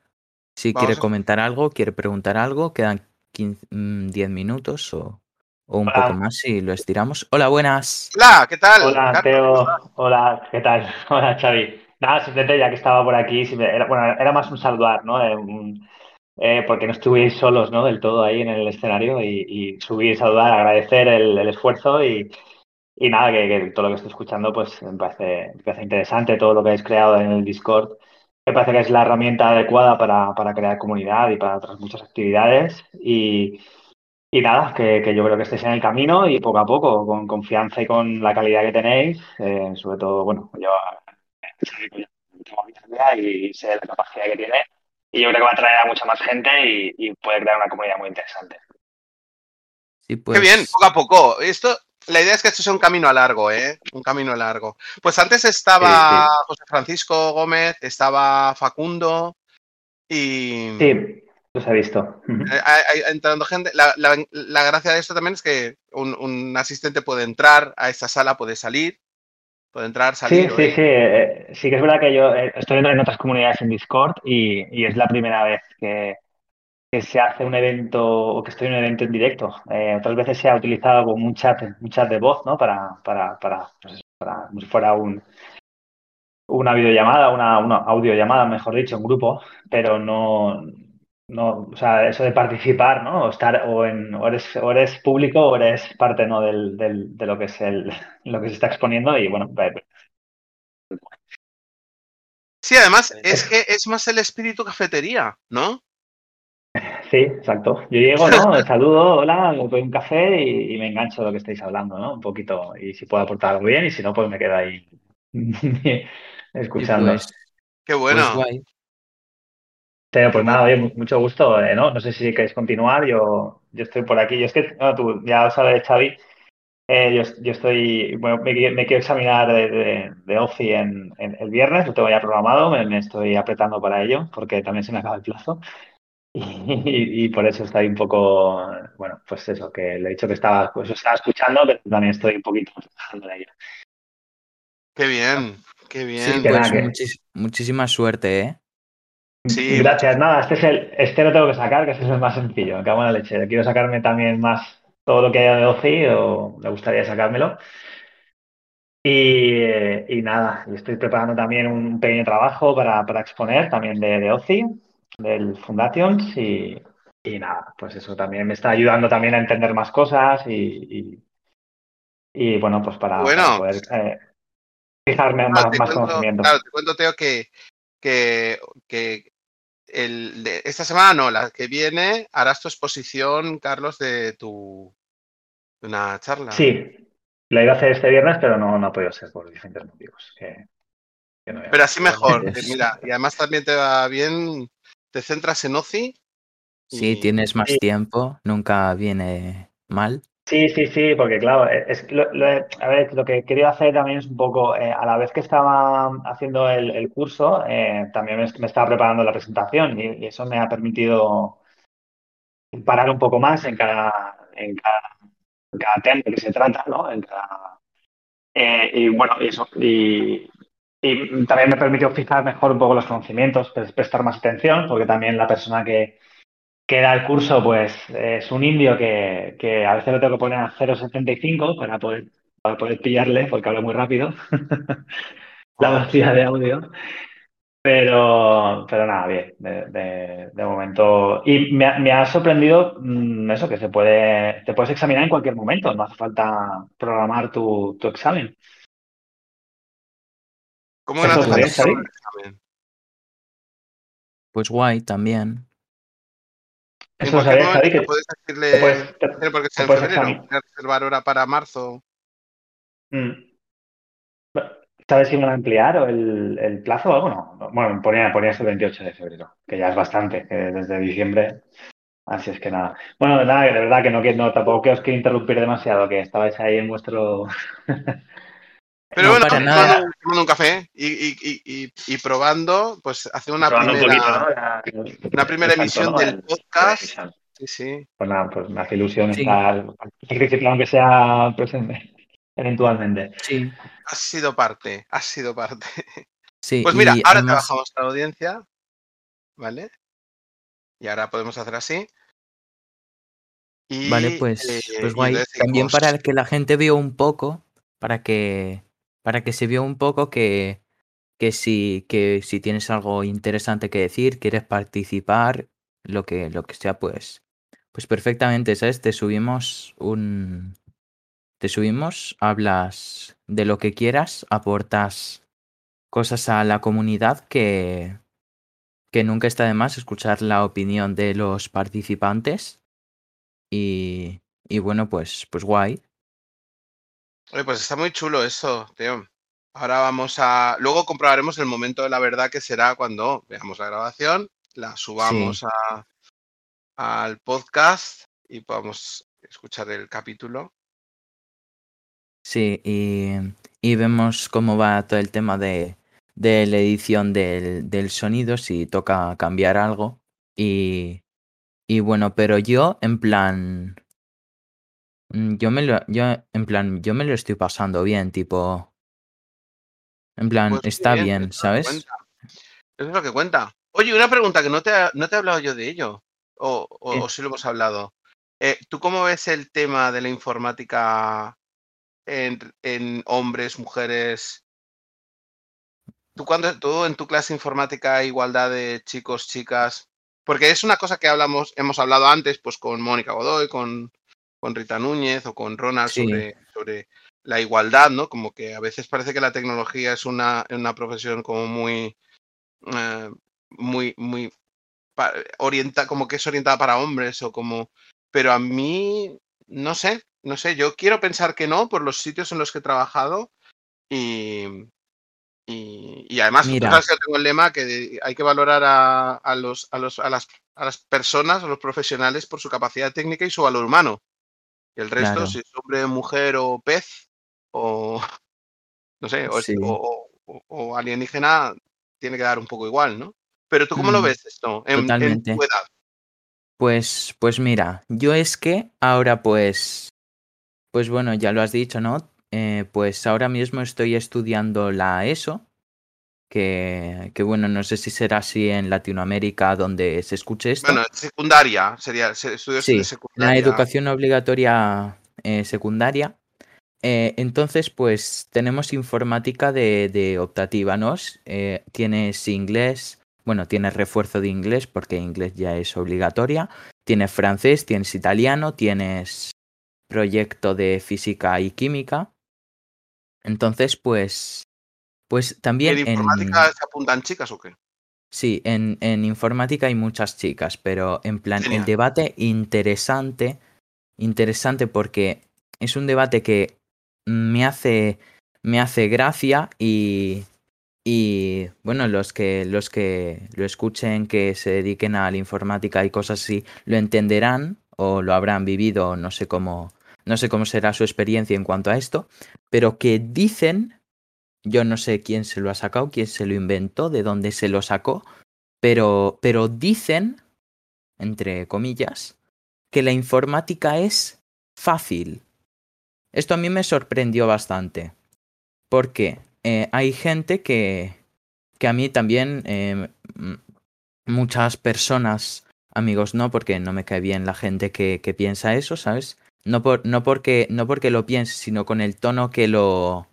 S1: Si
S3: Vamos
S1: quiere
S3: a-
S1: comentar algo, quiere preguntar algo, quedan 15, mm, 10 minutos o, o un poco más si lo estiramos. Hola, buenas.
S3: Hola, ¿qué tal?
S2: Hola,
S3: Carlos, ¿cómo
S2: Teo. Hola, ¿qué tal? Hola, Xavi. Nada, simplemente ya que estaba por aquí, era, bueno, era más un saludar, ¿no? Eh, un- eh, porque no estuvierais solos, ¿no? Del todo ahí en el escenario y, y subir, saludar, agradecer el, el esfuerzo y, y nada, que, que todo lo que estoy escuchando, pues me parece, me parece interesante todo lo que habéis creado en el Discord. Me parece que es la herramienta adecuada para, para crear comunidad y para otras muchas actividades. Y, y nada, que, que yo creo que estéis en el camino y poco a poco, con confianza y con la calidad que tenéis, eh, sobre todo, bueno, yo tengo vitalidad y sé la capacidad que tiene y yo creo que va a atraer a mucha más gente y, y puede crear una comunidad muy interesante.
S1: Sí,
S3: Qué bien,
S1: pues
S3: poco a poco. Esto, la idea es que esto sea un camino largo, ¿eh? Un camino largo. Pues antes estaba
S2: Sí,
S3: José Francisco Gómez, estaba Facundo y
S2: Sí, los he visto.
S3: Eh, entrando gente. La, la- la gracia de esto también es que un, un asistente puede entrar a esta sala, puede salir, puede entrar,
S2: Sí,
S3: salir. o
S2: sí,
S3: ir.
S2: sí. eh, sí que es verdad que yo eh, estoy en otras comunidades en Discord y, y es la primera vez que, que se hace un evento o que estoy en un evento en directo. Eh, otras veces se ha utilizado como un chat, un chat de voz, ¿no? Para, para, para, pues para como si fuera un, una videollamada, una, una audiollamada, mejor dicho, un grupo, pero no, no, o sea, eso de participar, ¿no? O estar, o, en, o eres, o eres público o eres parte, ¿no? Del, del, de lo que es el, lo que se está exponiendo y bueno,
S3: Sí, además es que es más el espíritu cafetería, ¿no?
S2: Sí, exacto. Yo llego, ¿no? Saludo, hola, me doy un café y, y, me engancho de lo que estáis hablando, ¿no? Un poquito. Y si puedo aportar algo bien y si no, pues me quedo ahí escuchando.
S3: Pues, qué bueno.
S1: Pues
S2: Sí, pues nada, oye, mucho gusto, eh, ¿no? No sé si queréis continuar, yo, yo estoy por aquí. Yo es que, no, tú ya sabes, Xavi, eh, yo, yo, estoy, bueno, me, me quiero examinar de, de, de OFI en, en, el viernes, lo tengo ya programado, me, me, estoy apretando para ello, porque también se me acaba el plazo. Y, y, y, por eso estoy un poco, bueno, pues eso, que le he dicho que estaba, pues estaba escuchando, pero también estoy un poquito trabajando en ello.
S3: Qué bien, qué bien.
S1: Sí, pues nada, que... muchis, muchísima suerte, ¿eh?
S2: Sí. Gracias, nada, este es el, este lo tengo que sacar, que este es el más sencillo, me cago en la leche. Quiero sacarme también más todo lo que haya de OCI, o me gustaría sacármelo. Y, y nada, estoy preparando también un pequeño trabajo para, para exponer también de, de OCI, del Fundations, y, y, nada, pues eso también me está ayudando también a entender más cosas y, y bueno, pues para,
S3: bueno,
S2: para poder eh, fijarme en más, más
S3: cuento,
S2: conocimiento.
S3: Claro, te cuento, Teo, que, que, que el de esta semana no, la que viene harás tu exposición, Carlos, de tu de una charla.
S2: Sí, la iba a hacer este viernes, pero no, no ha podido ser por diferentes motivos. Que, que no
S3: pero así mejor, que mira, y además también te va bien, te centras en OCI.
S1: Y... Sí, tienes más sí. tiempo, nunca viene mal.
S2: Sí, sí, sí, porque claro, es, lo, lo, a ver, lo que quería hacer también es un poco, eh, a la vez que estaba haciendo el, curso, eh, también me, me, estaba preparando la presentación y, y, eso me ha permitido parar un poco más en cada, en cada, en cada tema que se trata, ¿no? En cada, eh, y bueno, eso, y, y también me permitió fijar mejor un poco los conocimientos, prestar más atención, porque también la persona que, que da el curso, pues es un indio que, que a veces lo tengo que poner a 0,75 para poder, para poder pillarle, porque habla muy rápido. la velocidad de audio. Pero, pero nada, bien, de, de, de momento. Y me, me, ha sorprendido mmm, eso, que se puede, te puedes examinar en cualquier momento, no hace falta programar tu, tu examen.
S3: ¿Cómo no hace falta examen?
S1: Pues guay, también.
S3: Eso Javi, que puedes decirle te puedes, te, porque en febrero, reservar hora para marzo.
S2: Mm. ¿Sabes si van a ampliar el, el plazo o algo? No. Bueno, ponía, ponía hasta el 28 de febrero, que ya es bastante, que desde diciembre. Así es que nada. Bueno, de nada, de verdad que no, que no tampoco que os quiero interrumpir demasiado, que estabais ahí en vuestro.
S3: Pero no, bueno, para nada. Tomando, tomando, un café y, y, y, y, probando, pues hacer una
S2: probando
S3: primera,
S2: un poquito, ¿no?
S3: una primera emisión
S2: ¿no?
S3: del
S2: El-
S3: podcast.
S2: el-
S3: Sí, sí.
S2: Pues nada, pues me hace ilusión
S1: Sí.
S2: estar aunque sea presente, eventualmente.
S1: Sí,
S3: Has sido parte, has sido parte.
S1: sí.
S3: Pues mira, ahora
S1: además-
S3: trabajamos la audiencia, ¿vale? Y ahora podemos hacer así. Y,
S1: Vale, pues,
S3: eh,
S1: pues guay. También para que la gente vea un poco, para que, para que se vea un poco que, que si, que si tienes algo interesante que decir, quieres participar, lo que, lo que sea, pues, pues perfectamente, ¿sabes? Te subimos un, te subimos, hablas de lo que quieras, aportas cosas a la comunidad que, que nunca está de más escuchar la opinión de los participantes. Y, y bueno, pues, pues guay.
S3: Oye, pues está muy chulo eso, tío. Ahora vamos a. Luego comprobaremos el momento de la verdad que será cuando veamos la grabación, la subamos a, al podcast y podamos escuchar el capítulo.
S1: Sí, y, y vemos cómo va todo el tema de, de la edición del, del sonido, si toca cambiar algo. Y, y bueno, pero yo en plan. Mm, Yo me lo, yo, en plan, yo me lo estoy pasando bien, tipo. En plan,
S3: Pues
S1: está
S3: bien,
S1: ¿sabes?
S3: Eso es lo que cuenta. Oye, una pregunta que no te, ha- no te he hablado yo de ello. O, o,
S2: Sí.
S3: o sí lo hemos hablado. Eh, ¿Tú cómo ves el tema de la informática en, en hombres, mujeres? ¿Tú, cuando, ¿Tú en tu clase de informática igualdad de chicos, chicas? Porque es una cosa que hablamos, hemos hablado antes, pues con Mónica Godoy, con, con Rita Núñez o con Ronald
S1: Sí.
S3: sobre, sobre la igualdad, ¿no? Como que a veces parece que la tecnología es una, una profesión como muy, eh, muy, muy orienta, como que es orientada para hombres o como, pero a mí, no sé, no sé, yo quiero pensar que no por los sitios en los que he trabajado y, y, y además,
S1: Mira.
S3: sabes que yo tengo el lema que hay que valorar a, a los, a, los, a, las, a las personas, a los profesionales por su capacidad técnica y su valor humano. Y el resto,
S1: Claro.
S3: si es hombre, mujer o pez o no sé, o,
S1: Sí.
S3: o- o- o alienígena, tiene que dar un poco igual, ¿no? Pero tú cómo lo
S1: Mm,
S3: ves esto en, en
S1: totalmente.
S3: tu edad?
S1: Pues, pues mira, yo es que ahora pues, pues bueno, ya lo has dicho, ¿no? Eh, pues ahora mismo estoy estudiando la ESO, que, que bueno, no sé si será así en Latinoamérica donde se escuche esto.
S3: Bueno, secundaria, sería se- estudios
S1: Sí,
S3: de
S1: la
S3: secundaria.
S1: educación obligatoria eh, secundaria. Eh, entonces, pues tenemos informática de, de optativa, ¿no? Eh, tienes inglés, bueno, tienes refuerzo de inglés porque inglés ya es obligatoria. Tienes francés, tienes italiano, tienes proyecto de física y química. Entonces, pues, pues
S3: ¿Y
S1: también
S3: en
S1: en,
S3: informática se apuntan chicas o qué?
S1: Sí, en, en informática hay muchas chicas, pero en plan, el debate interesante, interesante porque es un debate que me hace, me hace gracia y, y bueno, los que, los que lo escuchen, que se dediquen a la informática y cosas así, lo entenderán o lo habrán vivido, no sé cómo, no sé cómo será su experiencia en cuanto a esto, pero que dicen yo no sé quién se lo ha sacado, quién se lo inventó, de dónde se lo sacó, pero, pero dicen, entre comillas, que la informática es fácil. Esto a mí me sorprendió bastante, porque eh, hay gente que, que a mí también, eh, muchas personas, amigos no, porque no me cae bien la gente que, que piensa eso, ¿sabes? No, por, no, porque, no porque lo piense, sino con el tono que lo,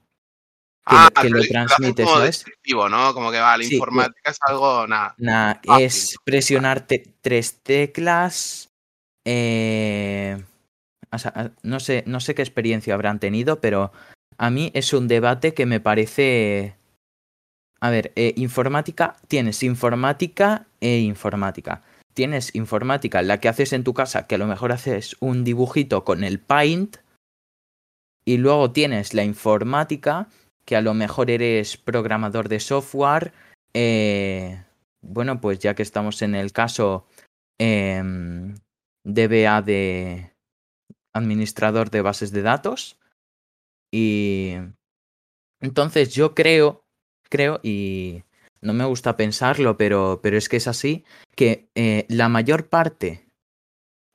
S1: que,
S3: Ah,
S1: lo- que
S3: pero
S1: lo
S3: lo hacen
S1: transmite,
S3: como
S1: ¿sabes?
S3: descriptivo, ¿no? Como que va, la
S1: Sí,
S3: informática es algo, nada.
S1: Nah, es presionar te- tres teclas. eh, o sea, a- no sé, no sé qué experiencia habrán tenido, pero a mí es un debate que me parece. A ver, eh, informática, tienes informática e informática. Tienes informática, la que haces en tu casa, que a lo mejor haces un dibujito con el Paint. Y luego tienes la informática, que a lo mejor eres programador de software. eh, bueno, pues ya que estamos en el caso em, DBA de administrador de bases de datos. Y entonces yo creo, creo, y no me gusta pensarlo, pero, pero es que es así, que eh, la mayor parte,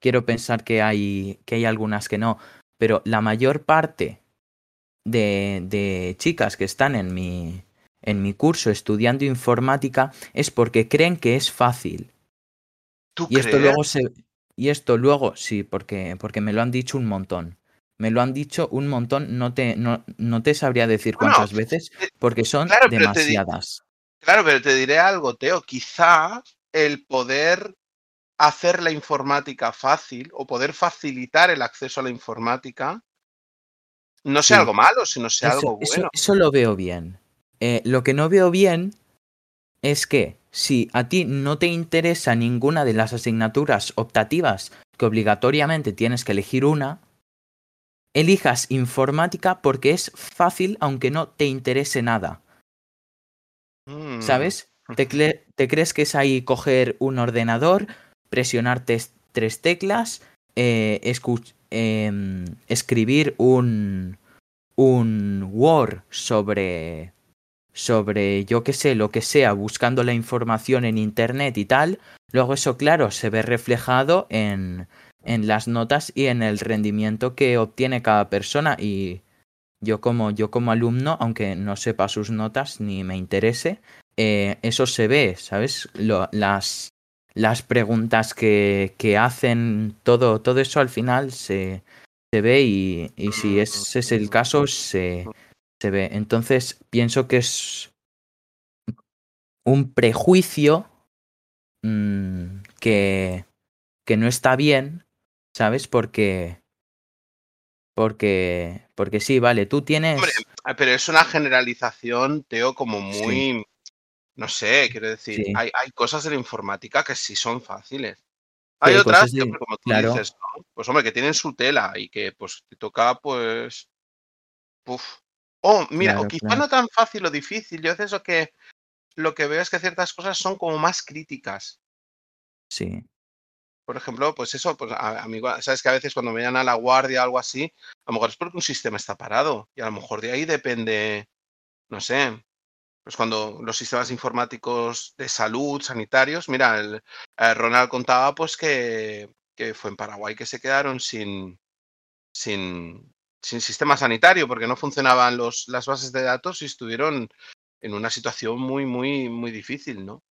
S1: quiero pensar que hay, que hay algunas que no, pero la mayor parte de, de chicas que están en mi, en mi curso estudiando informática es porque creen que es fácil.
S3: ¿Tú
S1: Y esto luego se. Y esto luego, sí, porque, porque me lo han dicho un montón. Me lo han dicho un montón, no te, no, no te sabría decir
S3: Bueno,
S1: cuántas veces,
S3: eh,
S1: porque son
S3: claro, pero
S1: demasiadas.
S3: Claro, pero te diré algo, Teo. Quizá el poder hacer la informática fácil o poder facilitar el acceso a la informática no sea
S1: Sí.
S3: algo malo, sino sea
S1: Eso,
S3: algo bueno.
S1: eso lo veo bien. Eh, lo que no veo bien es que si a ti no te interesa ninguna de las asignaturas optativas que obligatoriamente tienes que elegir una, elijas informática porque es fácil aunque no te interese nada.
S3: Mm.
S1: ¿Sabes? ¿Te, cre- te crees que es ahí coger un ordenador, presionar tres teclas, eh, escu- em, escribir un, un Word sobre, sobre, yo qué sé, lo que sea, buscando la información en Internet y tal? Luego eso, claro, se ve reflejado en, en las notas y en el rendimiento que obtiene cada persona y yo como, yo como alumno, aunque no sepa sus notas ni me interese, eh, eso se ve, ¿sabes? Las, las preguntas que, que hacen, todo, todo eso al final se, se ve y, y si ese es el caso, se, se ve. Entonces pienso que es un prejuicio mm, que, que no está bien, ¿sabes? Porque, porque, porque sí, vale, tú tienes...
S3: Hombre, pero es una generalización, Teo, como muy, no sé, quiero decir,
S1: Sí.
S3: hay, hay cosas de la informática que sí son fáciles. Hay
S1: hay
S3: otras que, como tú
S1: claro.
S3: dices, ¿no? Pues hombre, que tienen su tela y que pues te toca, pues. Uf. Oh, mira, o quizá
S1: claro.
S3: no tan fácil o difícil. Yo lo que, lo que veo es que ciertas cosas son como más críticas.
S1: Sí,
S3: Por ejemplo, pues eso, pues a, a mí, sabes que a veces cuando me llaman a la guardia o algo así, a lo mejor es porque un sistema está parado y a lo mejor de ahí depende, no sé, pues cuando los sistemas informáticos de salud, sanitarios, mira, el, eh, Ronald contaba pues que, que fue en Paraguay que se quedaron sin, sin, sin sistema sanitario porque no funcionaban los, las bases de datos y estuvieron en una situación muy, muy, muy difícil, ¿no?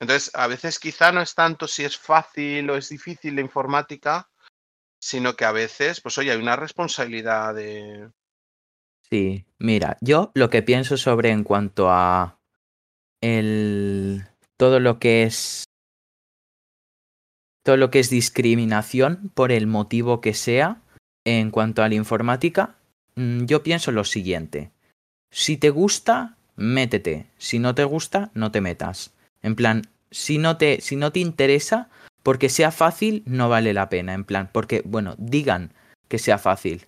S3: Entonces, a veces quizá no es tanto si es fácil o es difícil la informática, sino que a veces, pues oye, hay una responsabilidad de...
S1: sí. Mira, yo lo que pienso sobre en cuanto a el todo lo que es todo lo que es discriminación por el motivo que sea en cuanto a la informática, mm, yo pienso lo siguiente. Si te gusta, métete. Si no te gusta, no te metas. En plan, si no te, si no te interesa, porque sea fácil, no vale la pena. En plan, porque, bueno, digan que sea fácil.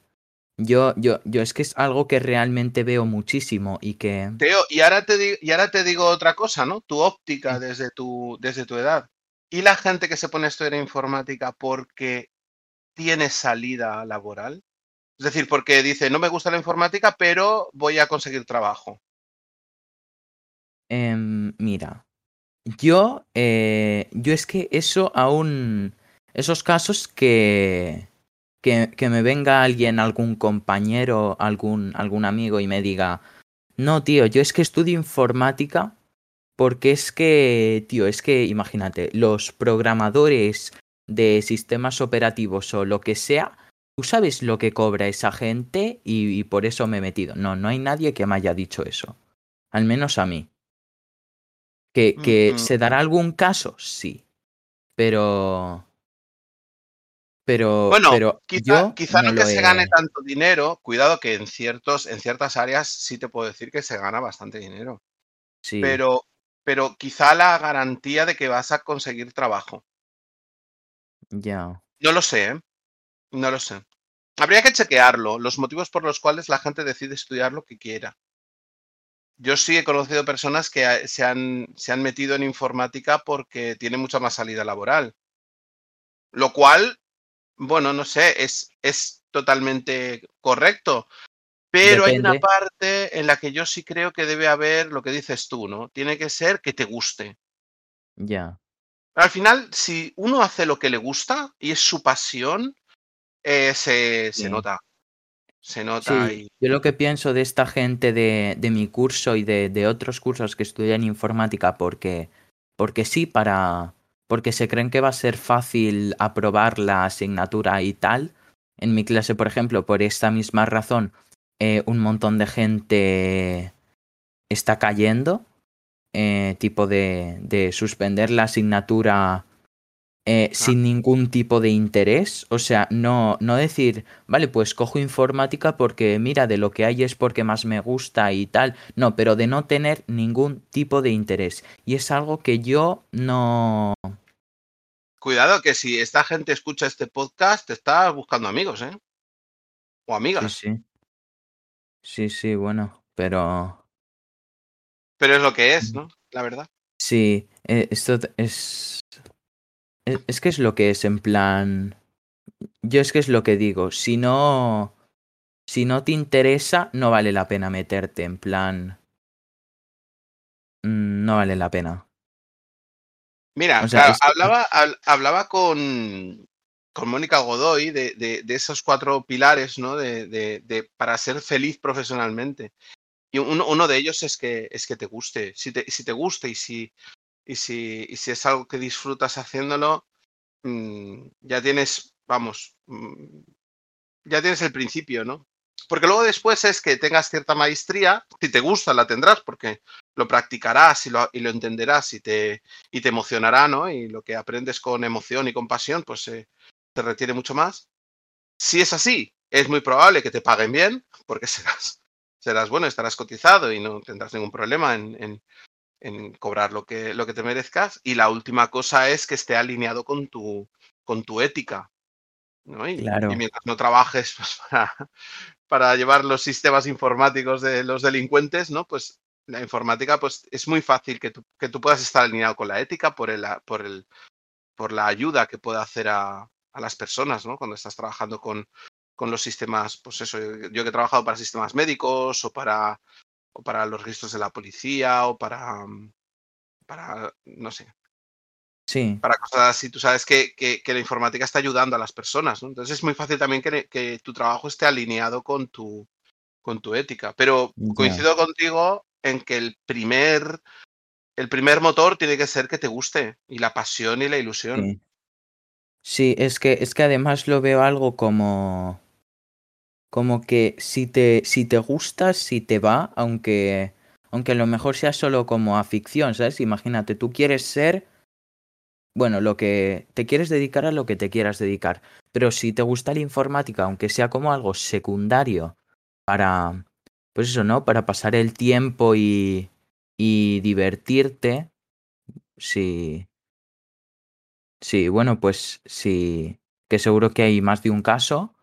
S1: Yo, yo, yo es que es algo que realmente veo muchísimo y que.
S3: Teo, y ahora te, di- y ahora te digo otra cosa, ¿no? Tu óptica desde tu, desde tu edad. Y la gente que se pone a estudiar informática porque tiene salida laboral. Es decir, porque dice, no me gusta la informática, pero voy a conseguir trabajo.
S1: Em, mira, yo, eh, yo es que eso aún, esos casos que, que, que me venga alguien, algún compañero, algún, algún amigo y me diga, no, tío, yo es que estudio informática porque es que, tío, es que imagínate, los programadores de sistemas operativos o lo que sea, tú sabes lo que cobra esa gente y, y por eso me he metido. No, no hay nadie que me haya dicho eso. Al menos a mí. ¿Que, que
S3: Mm,
S1: se dará algún caso? Sí. Pero. Pero.
S3: Bueno,
S1: pero
S3: quizá,
S1: no
S3: no que se
S1: he-
S3: gane tanto dinero. Cuidado que en, ciertos, en ciertas áreas sí te puedo decir que se gana bastante dinero.
S1: Sí.
S3: Pero, pero quizá la garantía de que vas a conseguir trabajo.
S1: Ya.
S3: No lo sé, ¿eh? No lo sé. Habría que chequearlo, los motivos por los cuales la gente decide estudiar lo que quiera. Yo sí he conocido personas que eh, se han, se han metido en informática porque tiene mucha más salida laboral. Lo cual, bueno, no sé, es, es totalmente correcto. Pero hay una parte en la que yo sí creo que debe haber lo que dices tú, ¿no? Tiene que ser que te guste.
S1: Ya.
S3: Al final, si uno hace lo que le gusta y es su pasión, eh, se, se nota. Se nota.
S1: Sí,
S3: Y,
S1: yo lo que pienso de esta gente de, de mi curso y de, de otros cursos que estudian informática porque, porque sí, para, porque se creen que va a ser fácil aprobar la asignatura y tal. En mi clase, por ejemplo, por esta misma razón, eh, un montón de gente está cayendo, eh, tipo de, de suspender la asignatura eh, sin ningún tipo de interés. O sea, no, no decir, vale, pues cojo informática porque mira, de lo que hay es porque más me gusta y tal. No, pero de no tener ningún tipo de interés. Y es algo que yo no...
S3: cuidado que si esta gente escucha este podcast, te está buscando amigos, ¿eh? O amigas.
S1: sí. Sí, sí, bueno, pero...
S3: Pero es lo que es, ¿no? La verdad.
S1: Sí, eh, esto es... Es, es que es lo que es en plan... Yo es que es lo que digo, si no... Si no te interesa, no vale la pena meterte, en plan... mm, No vale la pena.
S3: Mira,
S1: O sea,
S3: claro,
S1: es que-
S3: hablaba, hab- hablaba con, con Mónica Godoy de, de- de esos cuatro pilares, ¿no? De- para ser feliz profesionalmente. Y uno, uno de ellos es que, es que te guste. Si te, si te gusta y si, y, si, y si es algo que disfrutas haciéndolo, mm, ya tienes, vamos, mm, ya tienes el principio, ¿no? Porque luego después es que tengas cierta maestría, si te gusta la tendrás, porque lo practicarás y lo, y lo entenderás y te, y te emocionará, ¿no? Y lo que aprendes con emoción y con pasión, pues eh, te retiene mucho más. Si es así, es muy probable que te paguen bien, porque serás, serás bueno, estarás cotizado y no tendrás ningún problema en, en, en cobrar lo que, lo que te merezcas. Y la última cosa es que esté alineado con tu, con tu ética. ¿no? Y,
S1: Claro.
S3: y mientras no trabajes pues, para, para llevar los sistemas informáticos de los delincuentes, ¿no? Pues la informática, pues es muy fácil que tú, que tú puedas estar alineado con la ética por, el, por, el, por la ayuda que pueda hacer a, a las personas, ¿no? Cuando estás trabajando con, con los sistemas, pues eso, yo, yo que he trabajado para sistemas médicos o para, o para los registros de la policía o para, mm, para no sé,
S1: Sí,
S3: para cosas así, tú sabes que, que, que la informática está ayudando a las personas, ¿no? Entonces es muy fácil también que, que tu trabajo esté alineado con tu, con tu ética. Pero coincido contigo en que el primer, el primer motor tiene que ser que te guste y la pasión y la ilusión.
S1: Sí. Sí, es que, es que además lo veo algo como. Como que si te, si te gusta, si te va, aunque. Aunque a lo mejor sea solo como a ficción, ¿sabes? Imagínate, tú quieres ser. Bueno, lo que. Te quieres dedicar a lo que te quieras dedicar. Pero si te gusta la informática, aunque sea como algo secundario para. Pues eso, ¿no? Para pasar el tiempo y. y divertirte. Sí. Sí, bueno, pues sí, que seguro que hay más de un caso.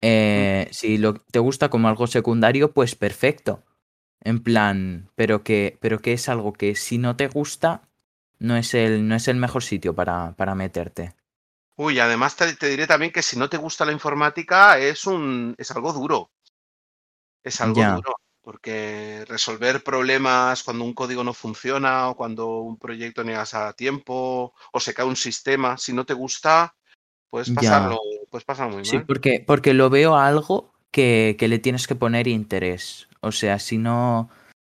S1: Eh, si lo, te gusta como algo secundario, pues perfecto. En plan, pero que, pero que es algo que si no te gusta, no es el, no es el mejor sitio para, para meterte.
S3: Uy, además te, te diré también que si no te gusta la informática es un es algo duro. Es algo
S1: Ya,
S3: duro. Porque resolver problemas cuando un código no funciona o cuando un proyecto no llegas a tiempo o se cae un sistema, si no te gusta, puedes
S1: ya.
S3: pasarlo, puedes pasar muy
S1: Sí,
S3: mal.
S1: porque, porque lo veo a algo que, que le tienes que poner interés. O sea, si no,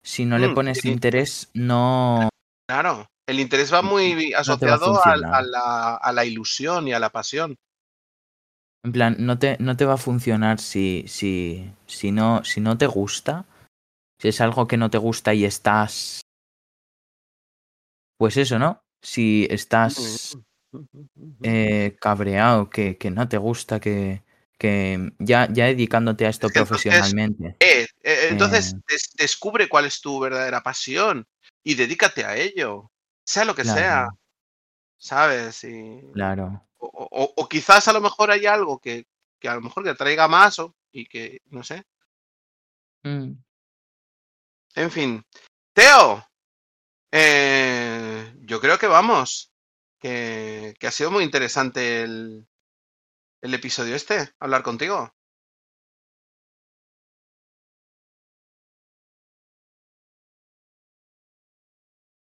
S1: si no le
S3: Mm,
S1: pones
S3: sí,
S1: interés, no,
S3: claro. El interés va muy
S1: no va a
S3: asociado al- a,
S1: funcionar.
S3: la, a la ilusión y a la pasión.
S1: En plan, no te, no te va a funcionar si, si, si, no, si no te gusta. Si es algo que no te gusta y estás. Pues eso, ¿no? Si estás eh, cabreado, que, que no te gusta, que, que ya, ya dedicándote a esto
S3: entonces,
S1: profesionalmente.
S3: eh, eh, entonces des- descubre cuál es tu verdadera pasión y dedícate a ello, sea lo que sea, ¿sabes? Y,
S1: claro.
S3: o, o- o quizás a lo mejor hay algo que, que a lo mejor te atraiga más o, y que, no sé.
S1: Mm,
S3: En fin. Teo, eh, yo creo que vamos, que, que ha sido muy interesante el, el episodio este, hablar contigo.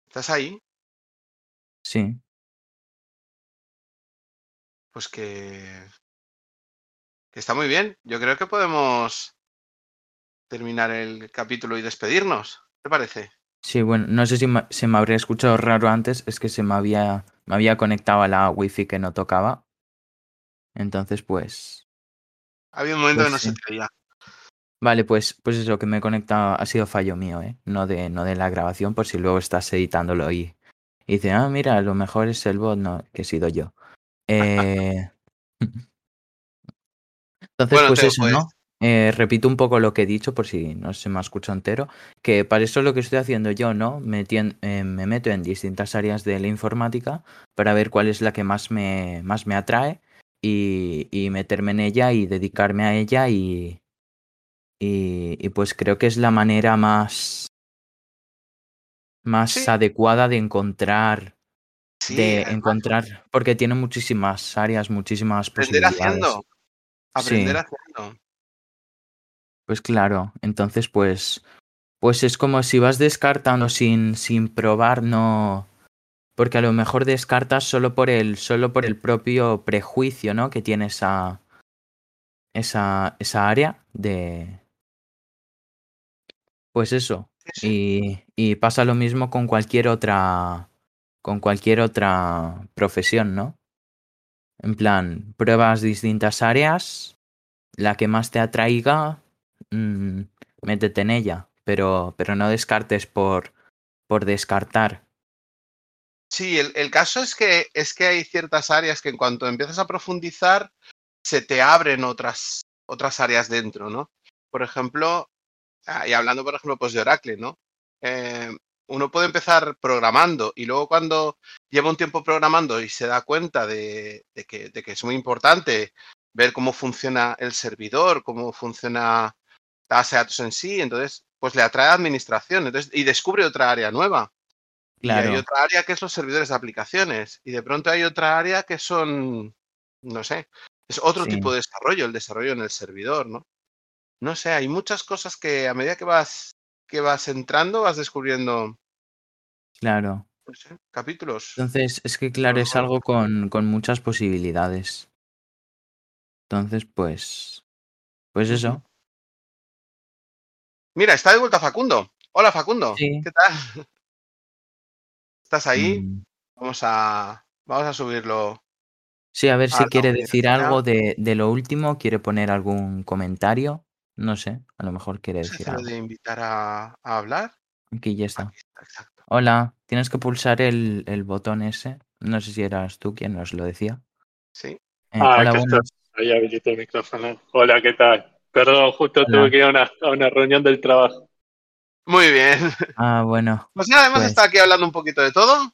S3: ¿Estás ahí?
S1: sí.
S3: Pues que, que está muy bien. Yo creo que podemos terminar el capítulo y despedirnos. ¿Qué te parece?
S1: Sí, bueno, no sé si se me habría escuchado raro antes, es que se me había, me había conectado a la wifi que no tocaba. Entonces, pues,
S3: Había un momento
S1: pues
S3: que no
S1: sí.
S3: se te oía.
S1: Vale, pues, pues eso, que me he conectado ha sido fallo mío, ¿eh? No de, no de la grabación, por si luego estás editándolo y, y dice, ah, mira, a lo mejor es el bot, no, que he sido yo. Eh... Entonces,
S3: Bueno,
S1: pues eso,
S3: pues
S1: ¿no? Eh, repito un poco lo que he dicho, por si no se me ha escuchado entero, que para eso es lo que estoy haciendo yo, ¿no? Metien- eh, me meto en distintas áreas de la informática para ver cuál es la que más me, más me atrae y, y meterme en ella y dedicarme a ella y, y, y pues creo que es la manera más, más
S3: sí,
S1: adecuada de encontrar,
S3: sí,
S1: de
S3: además,
S1: encontrar, porque tiene muchísimas áreas, muchísimas
S3: aprender
S1: posibilidades.
S3: haciendo, aprender
S1: Sí,
S3: haciendo.
S1: Pues claro. Entonces, pues, pues es como si vas descartando sin, sin probar, no. Porque a lo mejor descartas solo por el, solo por el propio prejuicio, ¿no? Que tiene esa, esa, esa área de. Pues eso. Y, y pasa lo mismo con cualquier otra. Con cualquier otra profesión, ¿no? En plan, pruebas distintas áreas, la que más te atraiga, mm, métete en ella. Pero, pero no descartes por, por descartar.
S3: Sí, el, el caso es que, es que hay ciertas áreas que en cuanto empiezas a profundizar, se te abren otras, otras áreas dentro, ¿no? Por ejemplo, ah, y hablando, por ejemplo, pues de Oracle, ¿no? Eh, uno puede empezar programando y luego cuando lleva un tiempo programando y se da cuenta de, de que, de que es muy importante ver cómo funciona el servidor, cómo funciona de datos en sí, entonces, pues le atrae administración entonces, y descubre otra área nueva. Y hay
S1: Claro,
S3: otra área que es los servidores de aplicaciones. Y de pronto hay otra área que son, no sé, es otro
S1: sí,
S3: tipo de desarrollo, el desarrollo en el servidor, ¿no? No sé, hay muchas cosas que a medida que vas, que vas entrando, vas descubriendo,
S1: claro.
S3: no sé, capítulos.
S1: Entonces, es que claro, es algo con, con muchas posibilidades. Entonces, pues, pues eso.
S3: Mira, está de vuelta Facundo. Hola Facundo,
S1: Sí.
S3: ¿qué tal? ¿Estás ahí?
S1: mm,
S3: Vamos a, vamos a subirlo
S1: Sí, a ver
S3: a
S1: si quiere decir algo de, de lo último, quiere poner algún comentario. No sé, a lo mejor quiere decir algo.
S3: de invitar a, a hablar.
S1: Aquí ya está.
S3: Aquí está, exacto.
S1: Hola, tienes que pulsar el, el botón ese. No sé si eras tú quien nos lo decía.
S3: Sí.
S1: Eh,
S4: Ah,
S1: hola.
S4: Ahí habilité el micrófono. Hola, ¿qué tal? Perdón, justo
S1: Hola.
S4: tuve que ir a una, a una reunión del trabajo.
S3: Muy bien.
S1: Ah, bueno.
S3: Pues nada, hemos
S1: Pues
S3: estado aquí hablando un poquito de todo.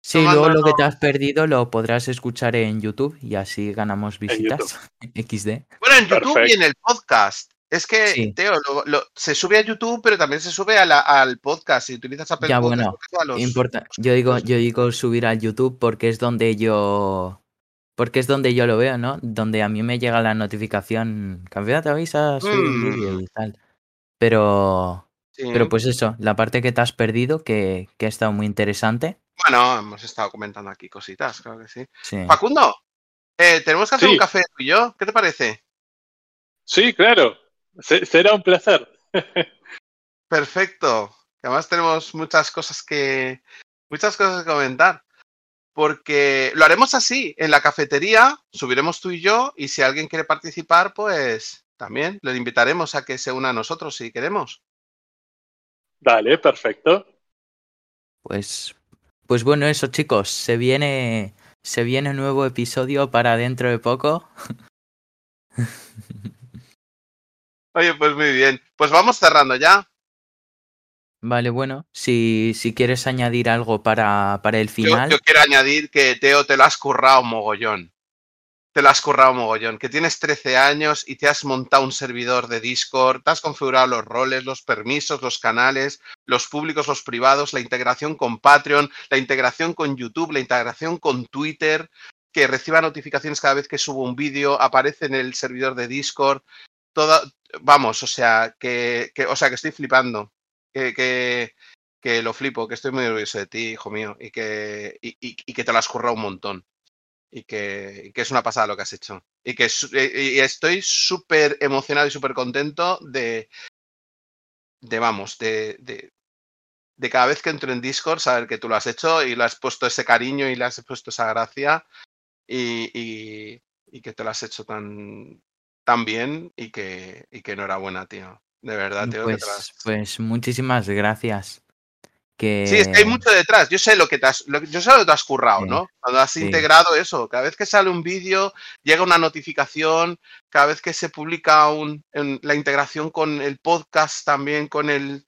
S1: sí, luego lo que te has perdido lo podrás escuchar en YouTube y así ganamos visitas. XD.
S3: Bueno, en YouTube y en el podcast. Es que,
S1: Sí,
S3: Teo, lo- lo- se sube a YouTube, pero también se sube a la- al podcast. Si utilizas Apple
S1: ya
S3: Podcast,
S1: bueno.
S3: a los,
S1: Importa.
S3: los
S1: Yo digo, yo digo subir al YouTube porque es donde yo. Porque es donde yo lo veo, ¿no? Donde a mí me llega la notificación. Campeón te avisa, vídeo
S3: Mm,
S1: y tal. Pero. Pero
S3: sí.
S1: pues eso, la parte que te has perdido, que, que ha estado muy interesante.
S3: Bueno, hemos estado comentando aquí cositas, claro que sí.
S1: Sí.
S3: Facundo, eh, tenemos que hacer un café tú y yo. ¿Qué te parece?
S4: sí, claro. Se- será un placer.
S3: Perfecto. Además tenemos muchas cosas que muchas cosas que comentar. Porque lo haremos así, en la cafetería, subiremos tú y yo, y si alguien quiere participar, pues también le invitaremos a que se una a nosotros si queremos.
S4: Dale, perfecto.
S1: Pues. Pues bueno, eso, chicos. Se viene. Se viene un nuevo episodio para dentro de poco.
S3: Oye, pues muy bien. Pues vamos cerrando ya.
S1: Vale, bueno. Si, si quieres añadir algo para, para el
S3: Yo,
S1: final.
S3: yo quiero añadir que, Teo, te lo has currado mogollón. Te lo has currado mogollón. Que tienes 13 años y te has montado un servidor de Discord, te has configurado los roles, los permisos, los canales, los públicos, los privados, la integración con Patreon, la integración con YouTube, la integración con Twitter, que reciba notificaciones cada vez que subo un vídeo, aparece en el servidor de Discord. Toda, vamos, o sea, que, que, o sea, que estoy flipando. Que, que, lo flipo, que estoy muy orgulloso de ti, hijo mío, y que, y, y- que te lo has currado un montón. Y que, que es una pasada lo que has hecho. Y que y- estoy súper emocionado y súper contento de, de vamos, de, de, de cada vez que entro en Discord saber que tú lo has hecho y le has puesto ese cariño y le has puesto esa gracia y, y- y que te lo has hecho tan, tan bien y que, y que enhorabuena, tío. De verdad, tío, que te lo has...
S1: Pues, pues muchísimas gracias. Que.
S3: Sí, es que hay mucho detrás. Yo sé lo que te has, lo, yo sé lo que te has currado,
S1: Sí,
S3: ¿no? Cuando has
S1: sí.
S3: integrado eso, cada vez que sale un vídeo, llega una notificación, cada vez que se publica un, en la integración con el podcast también, con el,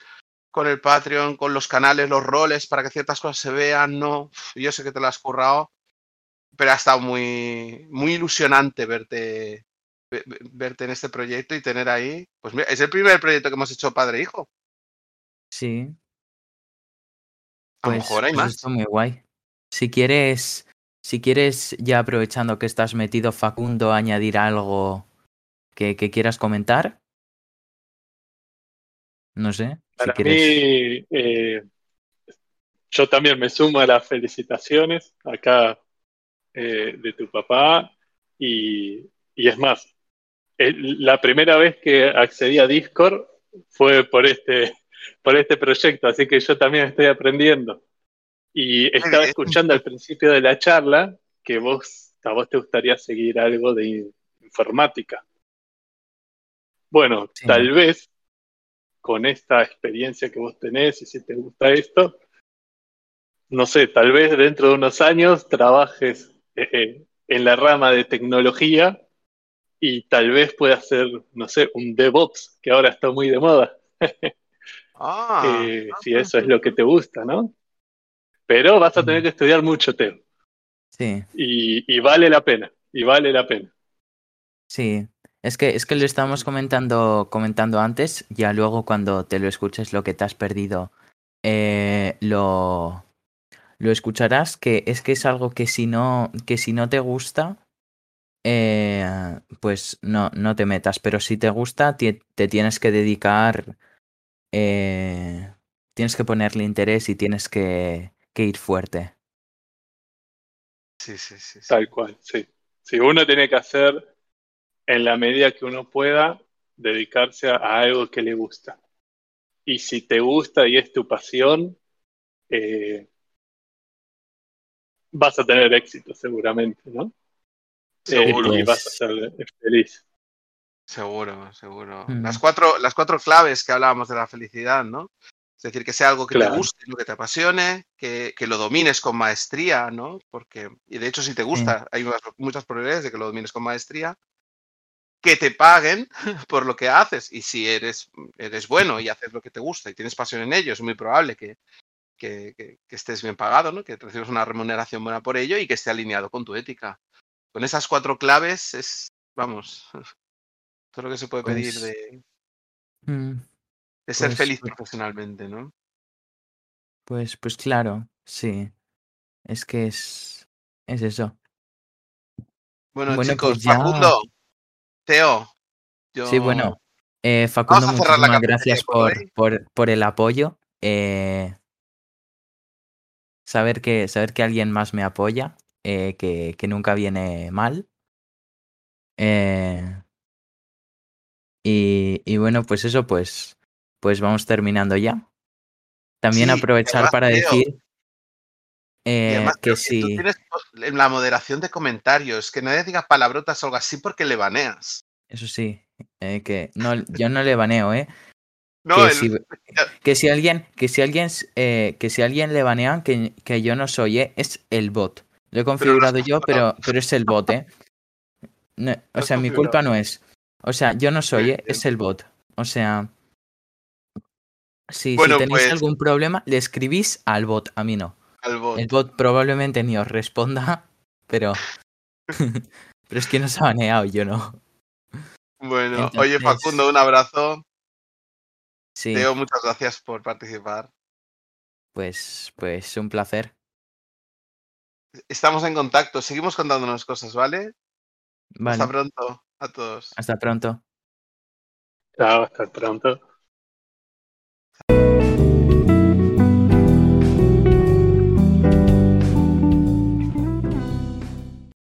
S3: con el Patreon, con los canales, los roles, para que ciertas cosas se vean, ¿no? Yo sé que te lo has currado, pero ha estado muy, muy ilusionante verte, ve- ve- verte en este proyecto y tener ahí, pues mira, es el primer proyecto que hemos hecho padre e hijo.
S1: Sí,
S3: A lo
S1: pues,
S3: mejor hay
S1: pues
S3: más.
S1: está muy guay. Si quieres, si quieres, ya aprovechando que estás metido, Facundo, añadir algo que, que quieras comentar. No sé, si
S4: Para
S1: quieres.
S4: mí, eh, yo también me sumo a las felicitaciones acá eh, de tu papá y, y es más, la primera vez que accedí a Discord fue por este, por este proyecto, así que yo también estoy aprendiendo. Y estaba escuchando al principio de la charla que vos, a vos te gustaría seguir algo de in- informática. Bueno,
S1: Sí.
S4: tal vez con esta experiencia que vos tenés y si te gusta esto, no sé, tal vez dentro de unos años trabajes eh, eh, en la rama de tecnología y tal vez puedas ser, no sé, un DevOps, que ahora está muy de moda.
S3: Ah,
S4: Eh,
S3: ah,
S4: si eso es lo que te gusta, ¿no? Pero vas a tener que estudiar mucho, Teo.
S1: Sí,
S4: Y, y vale la pena, y vale la pena.
S1: sí. Es que, es que lo estábamos comentando, comentando antes, ya luego cuando te lo escuches lo que te has perdido, eh, lo, lo escucharás, que es que es algo que si no, que si no te gusta, eh, pues no, no te metas. Pero si te gusta, te, tienes que dedicar, eh, tienes que ponerle interés y tienes que, que ir fuerte.
S3: sí, sí, sí. sí.
S4: Tal cual, sí. Si uno tiene que hacer, en la medida que uno pueda, dedicarse a, a algo que le gusta. Y si te gusta y es tu pasión, eh, vas a tener éxito seguramente, ¿no?
S3: Seguro,
S4: y
S1: pues-
S4: vas a ser feliz.
S3: seguro, seguro.
S1: Mm.
S3: Las, cuatro, las cuatro claves que hablábamos de la felicidad, ¿no? Es decir, que sea algo que
S4: Claro.
S3: te guste, ¿no? que te apasione, que, que lo domines con maestría, ¿no? Porque, y de hecho, si te gusta, hay muchas, muchas probabilidades de que lo domines con maestría, que te paguen por lo que haces. Y si eres, eres bueno y haces lo que te gusta y tienes pasión en ello, es muy probable que, que, que- que estés bien pagado, ¿no? Que recibas una remuneración buena por ello y que esté alineado con tu ética. Con esas cuatro claves es, vamos, todo lo que se puede pedir
S1: Pues,
S3: de,
S1: Mm,
S3: de ser
S1: pues-
S3: feliz
S1: pues-
S3: profesionalmente, ¿no?
S1: Pues, pues claro, sí. Es que es, es eso.
S3: Bueno,
S1: Bueno,
S3: chicos,
S1: ya-
S3: Facundo, Teo, yo...
S1: Sí, bueno. Eh, Facundo, muchísimas gracias
S3: por hoy.
S1: por, por el apoyo. Eh, saber que, saber que alguien más me apoya, eh, que, que nunca viene mal. Eh, y, y bueno, pues eso, pues, pues vamos terminando ya. También
S3: Sí,
S1: aprovechar para decir eh,
S3: además,
S1: que
S3: que tú
S1: si...
S3: tienes en la moderación de comentarios, que nadie diga palabrotas o algo así porque le baneas.
S1: Eso sí, eh, que no, yo no le baneo, ¿eh?
S3: No,
S1: que,
S3: el-
S1: si, que si alguien, que si alguien, eh, que si alguien le banean, que, que yo no soy, es el bot. Lo he configurado yo, pero, pero es el bot, ¿eh? No, o sea, mi culpa no es. O sea, yo no soy, ¿eh? es el bot. O sea, si, tenéis
S3: pues-
S1: algún problema, le escribís al bot, a mí no.
S3: al bot.
S1: El bot probablemente ni os responda, pero. pero es que nos ha baneado, yo no.
S3: Bueno, oye Facundo, un abrazo.
S1: Sí,
S3: Teo, muchas gracias por participar.
S1: pues, pues un placer.
S3: Estamos en contacto, seguimos contándonos cosas,
S1: ¿vale?
S3: Hasta pronto a todos.
S1: Hasta pronto.
S4: Chao, hasta pronto.